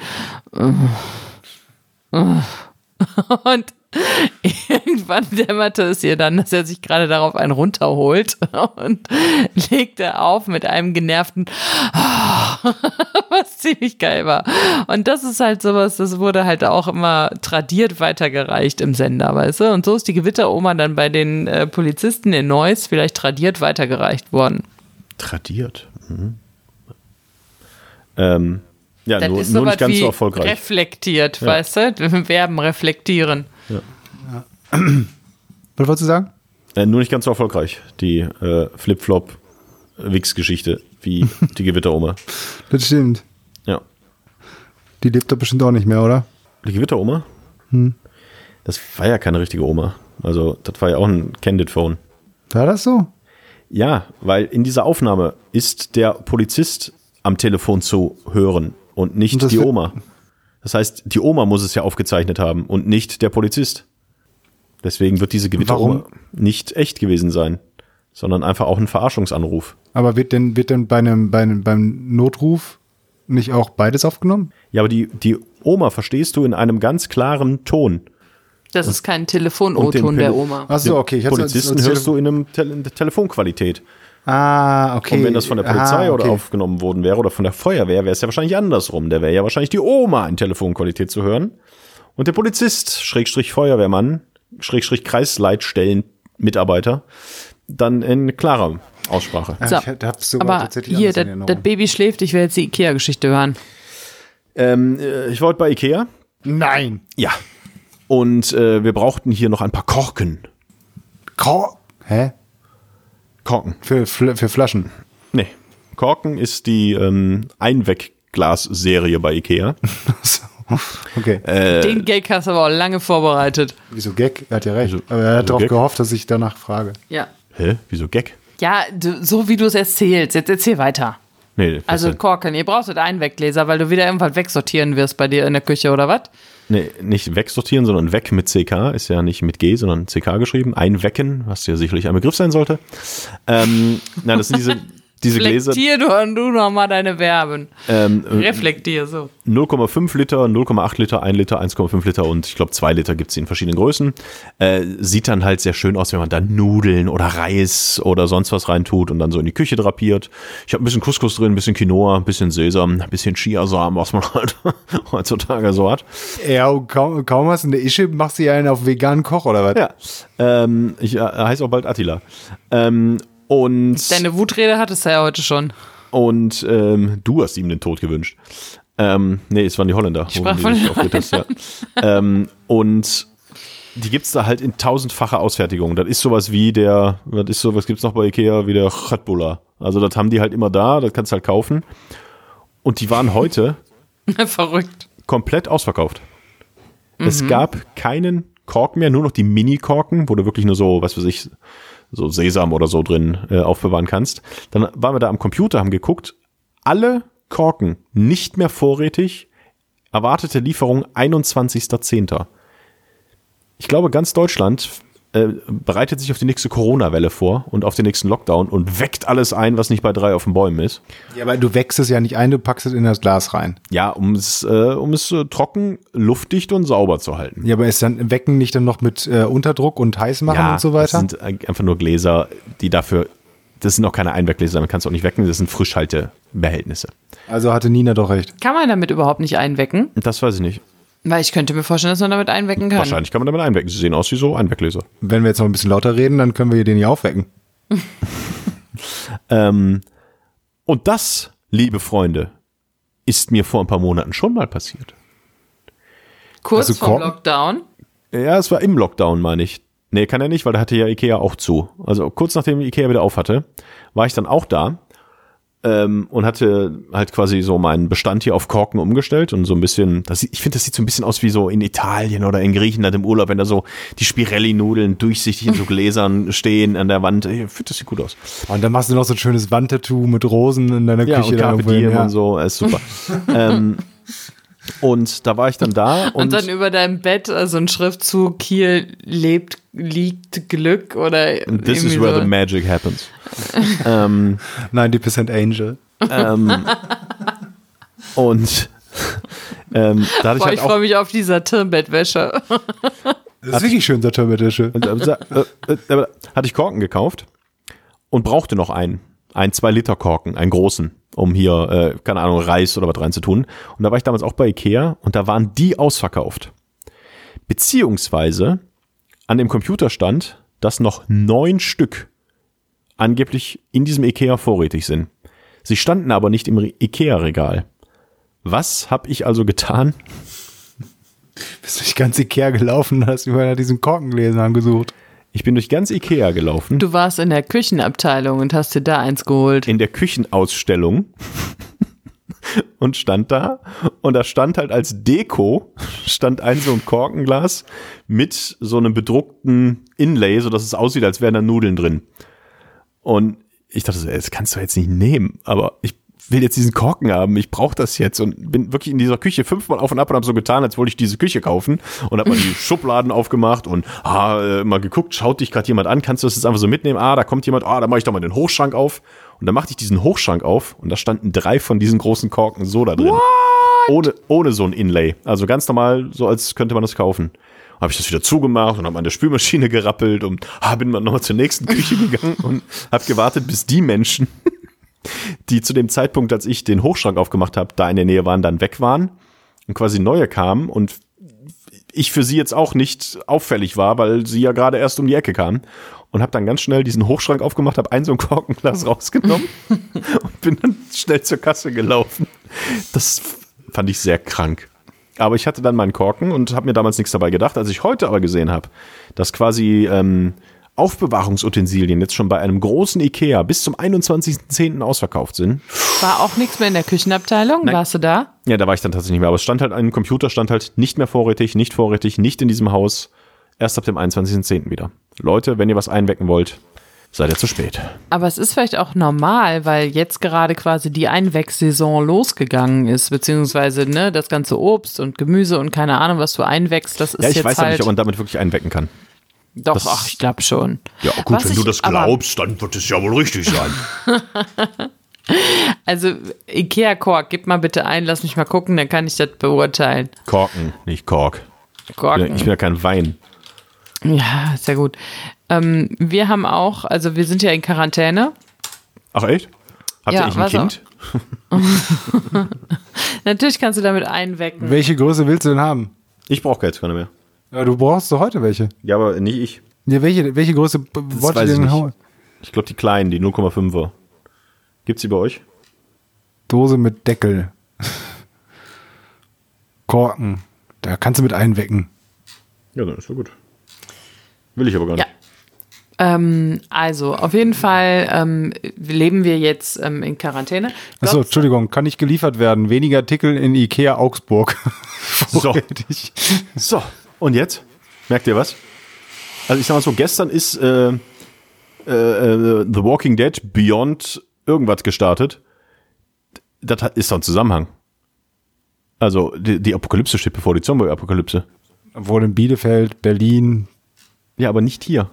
*laughs* und irgendwann dämmerte es ihr dann, dass er sich gerade darauf einen runterholt *laughs* und legte auf mit einem genervten, *laughs* was ziemlich geil war. Und das ist halt sowas, das wurde halt auch immer tradiert weitergereicht im Sender, weißt du? Und so ist die Gewitteroma dann bei den äh, Polizisten in Neuss vielleicht tradiert weitergereicht worden. tradiert. Mhm. Ähm, ja, Das nur, ist nur nicht ganz wie so erfolgreich. reflektiert, weißt du? Verben reflektieren. *clears throat* Was wolltest du sagen? Äh, nur nicht ganz so erfolgreich, die äh, Flip-Flop-Wix-Geschichte wie *laughs* die Gewitteroma. Das stimmt. Ja. Die lebt doch bestimmt auch nicht mehr, oder? Die Gewitteroma? Hm. Das war ja keine richtige Oma. Also, das war ja auch ein Candid-Phone. War das so? Ja, weil in dieser Aufnahme ist der Polizist am Telefon zu hören und nicht Und die Oma. Das heißt, die Oma muss es ja aufgezeichnet haben und nicht der Polizist. Deswegen wird diese Gewitteroma Warum? nicht echt gewesen sein, sondern einfach auch ein Verarschungsanruf. Aber wird denn, wird denn bei einem, bei einem, beim Notruf nicht auch beides aufgenommen? Ja, aber die, die Oma verstehst du in einem ganz klaren Ton. Das ist kein Telefon-O-Ton der Oma. Ach so, okay. Ich Polizisten als- als hörst du in einem der Telefonqualität. Ah, okay. Und wenn das von der Polizei ah, oder okay. aufgenommen worden wäre oder von der Feuerwehr, wäre es ja wahrscheinlich andersrum. Da wäre ja wahrscheinlich die Oma in Telefonqualität zu hören. Und der Polizist, Schrägstrich Feuerwehrmann, Schrägstrich Kreisleitstellen Mitarbeiter, dann in klarer Aussprache. Ah, So, ich Aber tatsächlich hier, das Baby schläft, ich will jetzt die Ikea-Geschichte hören. Ähm, äh, ich wollte bei Ikea. Nein. Ja. Und äh, wir brauchten hier noch ein paar Korken. Kor Hä? Korken. Für, Fl für Flaschen. Nee. Korken ist die ähm, Einwegglas-Serie bei Ikea. *laughs* Okay. Äh. Den Gag hast du aber auch lange vorbereitet. Wieso Gag? Er hat ja recht. Wieso- Aber er hat darauf gehofft, dass ich danach frage. Ja. Hä? Wieso Gag? Ja, du, so wie du es erzählst. Jetzt erzähl weiter. Nee, Also? Korken, ihr braucht einen Weggläser, weil du wieder irgendwas wegsortieren wirst bei dir in der Küche oder was? Nee, nicht wegsortieren, sondern weg mit CK. Ist ja nicht mit G, sondern CK geschrieben. Einwecken, was ja sicherlich ein Begriff sein sollte. Ähm, nein, das sind diese, *laughs* diese Gläser. Reflektier du, du noch mal deine Verben. Ähm, äh, Reflektier, so. 0,5 Liter, 0,8 Liter, 1 Liter, 1,5 Liter und ich glaube 2 Liter gibt's in verschiedenen Größen. Äh, sieht dann halt sehr schön aus, wenn man da Nudeln oder Reis oder sonst was reintut und dann so in die Küche drapiert. Ich habe ein bisschen Couscous drin, ein bisschen Quinoa, ein bisschen Sesam, ein bisschen Chiasamen, was man halt *laughs* heutzutage so hat. Ja, und kaum, kaum was in der Ische, machst du ja einen auf veganen Koch oder was? Ja, ähm, ich äh, heiße auch bald Attila. Ähm, und Deine Wutrede hattest du ja heute schon. und ähm, du hast ihm den Tod gewünscht. Ähm, nee, es waren die Holländer. Ich sprach von die den aufgetestet, ja. ähm, Und die gibt's da halt in tausendfacher Ausfertigung. Das ist sowas wie der, was ist so, was gibt's noch bei Ikea, wie der Chatbulla. Also das haben die halt immer da, das kannst du halt kaufen. Und die waren heute *laughs* Verrückt. komplett ausverkauft. Es gab keinen Kork mehr, nur noch die Mini-Korken, wo du wirklich nur so, was weiß ich, so Sesam oder so drin äh, aufbewahren kannst. Dann waren wir da am Computer, haben geguckt, alle Korken nicht mehr vorrätig, erwartete Lieferung 21.10. Ich glaube, ganz Deutschland äh, bereitet sich auf die nächste Corona-Welle vor und auf den nächsten Lockdown und weckt alles ein, was nicht bei drei auf den Bäumen ist. Ja, aber du wächst es ja nicht ein, du packst es in das Glas rein. Ja, um es, äh, um es äh, trocken, luftdicht und sauber zu halten. Ja, aber ist dann Wecken nicht dann noch mit äh, Unterdruck und heiß machen und so weiter? Das sind einfach nur Gläser, die dafür, das sind auch keine Einweggläser, damit kannst du auch nicht wecken, das sind Frischhaltebehältnisse. Also hatte Nina doch recht. Kann man damit überhaupt nicht einwecken? Das weiß ich nicht. Weil ich könnte mir vorstellen, dass man damit einwecken kann. Wahrscheinlich kann man damit einwecken. Sie sehen aus wie so Einweggläser. Wenn wir jetzt noch ein bisschen lauter reden, dann können wir hier den hier aufwecken. *laughs* Ähm, und das, liebe Freunde, ist mir vor ein paar Monaten schon mal passiert. Kurz Also vorm Korken? Lockdown. Ja, es war im Lockdown, meine ich. Nee, kann er nicht, weil da hatte ja Ikea auch zu. Also kurz nachdem Ikea wieder auf hatte, war ich dann auch da ähm, und hatte halt quasi so meinen Bestand hier auf Korken umgestellt und so ein bisschen, das, sieht- ich finde, das sieht so ein bisschen aus wie so in Italien oder in Griechenland im Urlaub, wenn da so die Spirelli-Nudeln durchsichtig in so Gläsern *laughs* stehen an der Wand. Ich finde, das sieht gut aus. Und dann machst du noch so ein schönes Wandtattoo mit Rosen in deiner Ja, Küche. und da ja. und so, ist super. *laughs* ähm, und da war ich dann da und, Und, dann über deinem Bett so ein Schriftzug, hier lebt, liegt Glück oder this is where so. the magic happens. *laughs* ähm, 90% Angel. ähm, und ähm, da hatte ich Boah, halt ich freue mich auf die Satin-Bettwäsche. Das ist wirklich schön, Saturn-Bettwäsche. Und, äh, äh, äh, hatte ich Korken gekauft und brauchte noch einen. Einen 2-Liter-Korken, einen großen, um hier, äh, keine Ahnung, Reis oder was reinzutun. Und da war ich damals auch bei Ikea und da waren die ausverkauft. Beziehungsweise an dem Computer stand, dass noch neun Stück angeblich in diesem Ikea vorrätig sind. Sie standen aber nicht im Re- Ikea-Regal. Was habe ich also getan? *laughs* Bist durch ganz Ikea gelaufen und hast überall nach diesen Korkengläsern gesucht. Ich bin durch ganz Ikea gelaufen. Du warst in der Küchenabteilung und hast dir da eins geholt. in der Küchenausstellung *laughs* und stand da und da stand halt als Deko stand ein so ein Korkenglas mit so einem bedruckten Inlay, so dass es aussieht, als wären da Nudeln drin. Und ich dachte, so, das kannst du jetzt nicht nehmen, aber ich will jetzt diesen Korken haben, ich brauche das jetzt und bin wirklich in dieser Küche fünfmal auf und ab und habe so getan, als wollte ich diese Küche kaufen und habe mal die *laughs* Schubladen aufgemacht und ah, äh, mal geguckt, schaut dich gerade jemand an, kannst du das jetzt einfach so mitnehmen? Ah, da kommt jemand, ah, da mache ich doch mal den Hochschrank auf und dann machte ich diesen Hochschrank auf und da standen drei von diesen großen Korken so da drin. Ohne, ohne so ein Inlay. Also ganz normal, so als könnte man das kaufen. Habe ich das wieder zugemacht und habe an der Spülmaschine gerappelt und ah, bin dann nochmal zur nächsten Küche gegangen und habe gewartet, bis die Menschen, die zu dem Zeitpunkt, als ich den Hochschrank aufgemacht habe, da in der Nähe waren, dann weg waren und quasi neue kamen und ich für sie jetzt auch nicht auffällig war, weil sie ja gerade erst um die Ecke kamen und habe dann ganz schnell diesen Hochschrank aufgemacht, habe ein so ein Korkenglas *laughs* rausgenommen und bin dann schnell zur Kasse gelaufen. Das fand ich sehr krank. Aber ich hatte dann meinen Korken und habe mir damals nichts dabei gedacht. Als ich heute aber gesehen habe, dass quasi ähm, Aufbewahrungsutensilien jetzt schon bei einem großen Ikea bis zum 21.10. ausverkauft sind, War auch nichts mehr in der Küchenabteilung? Nein. Warst du da? ja, da war ich dann tatsächlich nicht mehr. Aber es stand halt, ein Computer stand halt nicht mehr vorrätig, nicht vorrätig, nicht in diesem Haus. Erst ab dem 21.10. wieder. Leute, wenn ihr was einwecken wollt, seid ihr zu spät. Aber es ist vielleicht auch normal, weil jetzt gerade quasi die Einwechsaison losgegangen ist, beziehungsweise ne, das ganze Obst und Gemüse und keine Ahnung, was du einwächst, das ist Ja, ich jetzt weiß ja halt. nicht, ob man damit wirklich einwecken kann. doch, das- ach, ich glaube schon. Ja, Was ich aber- dann wird es ja wohl richtig sein. *laughs* Also Ikea-Kork, gib mal bitte ein, lass mich mal gucken, dann kann ich das beurteilen. Korken, nicht Kork. Korken. Ich bin ja kein Wein. Ja, sehr gut. Ähm, wir haben auch, also wir sind ja in Quarantäne. Ach echt? Habt Ja, ihr eigentlich ein Kind? *laughs* Natürlich kannst du damit einwecken. Welche Größe willst du denn haben? Ich brauche jetzt keine mehr. Ja, du brauchst doch heute welche. Ja, aber nicht ich. Ja, welche, welche Größe wollt ihr denn hauen? Ich glaube die kleinen, die 0,5er. Gibt's die bei euch? Dose mit Deckel. Korken. Da kannst du mit einwecken. Ja, dann ist ja gut. Will ich aber gar nicht. Ja. Ähm, also, auf jeden Fall ähm, leben wir jetzt ähm, in Quarantäne. Achso, Entschuldigung, kann nicht geliefert werden. Weniger Artikel in Ikea Augsburg. *laughs* So. *laughs* So, und jetzt? Merkt ihr was? Also ich sag mal so, gestern ist äh, äh, äh, The Walking Dead Beyond irgendwas gestartet. Das ist doch ein Zusammenhang. Also die, die Apokalypse steht bevor, die Zombie-Apokalypse. Obwohl in Bielefeld, Berlin, Ja, aber nicht hier.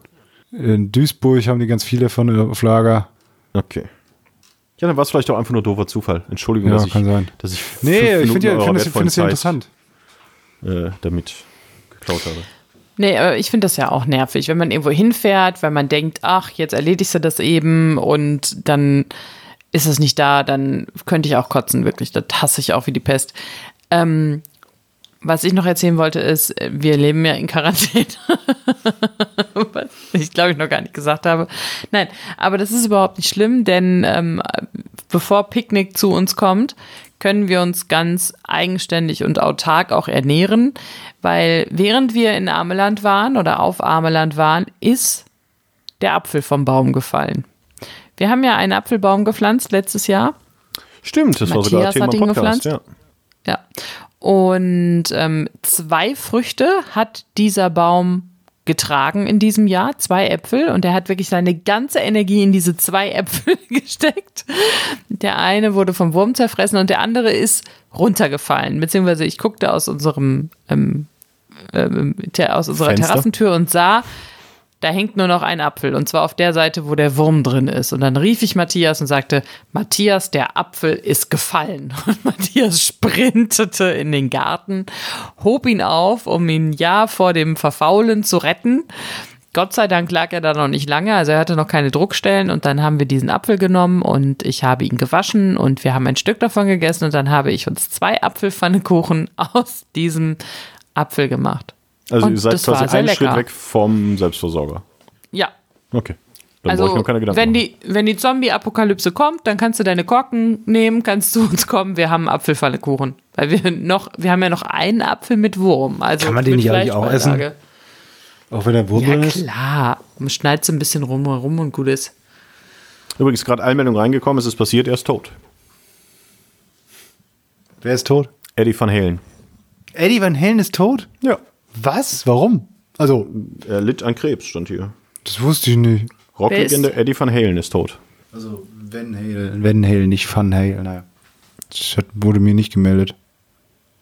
in Duisburg haben die ganz viele von auf Lager. Okay. Ja, dann war es vielleicht auch einfach nur doofer Zufall. Entschuldigung, Ja, dass ich, kann sein. dass ich Nee, ich finde ja, ich find das, ich find das ja interessant. Äh, damit geklaut habe. Nee, aber ich finde das ja auch nervig, wenn man irgendwo hinfährt, weil man denkt, ach, jetzt erledigst du das eben und dann ist es nicht da, dann könnte ich auch kotzen, wirklich. Das hasse ich auch wie die Pest. Ähm, was ich noch erzählen wollte, ist, wir leben ja in Quarantäne. *laughs* was ich glaube ich noch gar nicht gesagt habe. Nein, aber das ist überhaupt nicht schlimm, denn ähm, bevor Picknick zu uns kommt, können wir uns ganz eigenständig und autark auch ernähren, weil während wir in Ameland waren oder auf Ameland waren, ist der Apfel vom Baum gefallen. Wir haben ja einen Apfelbaum gepflanzt letztes Jahr. Stimmt, das war sogar Matthias Thema hat ihn Podcast. gepflanzt. Ja. Ja. Und ähm, zwei Früchte hat dieser Baum getragen in diesem Jahr, zwei Äpfel. Und er hat wirklich seine ganze Energie in diese zwei *laughs* Äpfel gesteckt. Der eine wurde vom Wurm zerfressen und der andere ist runtergefallen. Beziehungsweise ich guckte aus unserem ähm, ähm, aus unserer Fenster? Terrassentür und sah, da hängt nur noch ein Apfel und zwar auf der Seite, wo der Wurm drin ist. Und dann rief ich Matthias und sagte, Matthias, der Apfel ist gefallen. *laughs* Und Matthias sprintete in den Garten, hob ihn auf, um ihn ja vor dem Verfaulen zu retten. Gott sei Dank lag er da noch nicht lange, also er hatte noch keine Druckstellen und dann haben wir diesen Apfel genommen und ich habe ihn gewaschen und wir haben ein Stück davon gegessen und dann habe ich uns zwei Apfelpfannekuchen *laughs* aus diesem Apfel gemacht. Also Und ihr seid quasi einen lecker. Schritt weg vom Selbstversorger. Ja, Okay. Dann brauche ich also, mir keine Gedanken wenn machen. die, wenn die Zombie-Apokalypse kommt, dann kannst du deine Korken nehmen, kannst zu uns kommen. Wir haben Apfelpfannekuchen. Weil wir noch, wir haben ja noch einen Apfel mit Wurm. Also Kann man den nicht eigentlich auch Fleischbeilage. Auch wenn der Wurm Ja, drin ist. klar. Man schneidet so ein bisschen rum, rum und gut ist. Übrigens, gerade Einmeldung reingekommen, es ist passiert, er ist tot. Wer ist tot? Eddie Van Halen. Eddie Van Halen ist tot? Ja. Was? Warum? Also, Er litt an Krebs, stand hier. das wusste ich nicht. Rocklegende Eddie Van Halen ist tot. Also, Van Halen. Van Halen, nicht Van Halen. Naja. Das hat, wurde mir nicht gemeldet.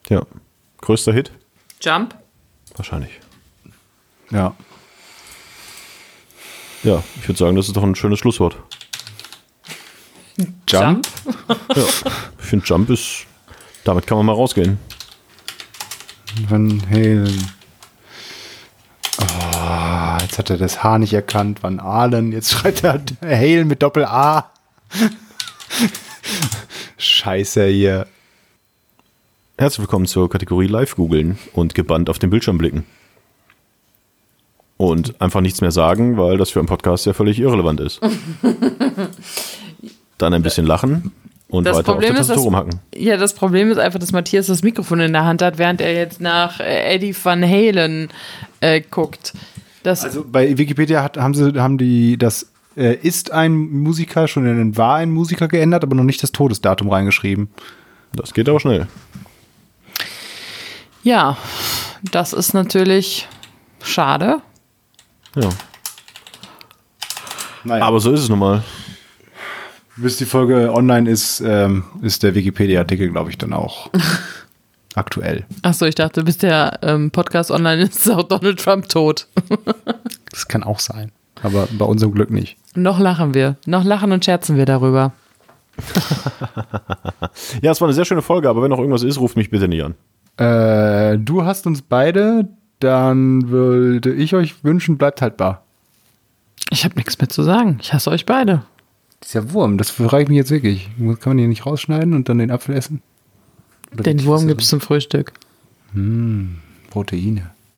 Ja. Größter Hit? Jump. Wahrscheinlich. Ja. Ja, ich würde sagen, das ist doch ein schönes Schlusswort. Jump? Ja. ich finde, Jump ist, damit kann man mal rausgehen. Van Halen. Jetzt hat er das H nicht erkannt. Van Ahlen. Jetzt schreibt er *laughs* Halen mit Doppel-A. *laughs* Scheiße hier. Herzlich willkommen zur Kategorie Live googeln und gebannt auf den Bildschirm blicken. Und einfach nichts mehr sagen, weil das für einen Podcast ja völlig irrelevant ist. *laughs* Dann ein bisschen lachen und Das weiter Problem auf der Tastatur rumhacken. ja, das Problem ist einfach, dass Matthias das Mikrofon in der Hand hat, während er jetzt nach äh, Eddie Van Halen äh, guckt. Das, Also bei Wikipedia hat, haben sie haben die das äh, ist ein Musiker schon in den war ein Musiker geändert, aber noch nicht das Todesdatum reingeschrieben. Das geht aber schnell. ja, das ist natürlich schade. Ja. Naja. Aber so ist es nun mal. bis die Folge online ist, ähm, ist der Wikipedia-Artikel, glaube ich, dann auch *laughs* aktuell. Achso, ich dachte, bis der ähm, Podcast online ist, *laughs* ist auch Donald Trump tot. *laughs* Das kann auch sein. Aber bei unserem Glück nicht. Noch lachen wir. Noch lachen und scherzen wir darüber. *laughs* Ja, es war eine sehr schöne Folge, aber wenn noch irgendwas ist, ruft mich bitte nicht an. Äh, du hast uns beide, dann würde ich euch wünschen, bleibt haltbar. Ich habe nichts mehr zu sagen. Ich hasse euch beide. Dieser Wurm, das frage ich mich jetzt wirklich. Kann man den nicht rausschneiden und dann den Apfel essen? Den Wurm ist gibt's zum Frühstück. das? Proteine.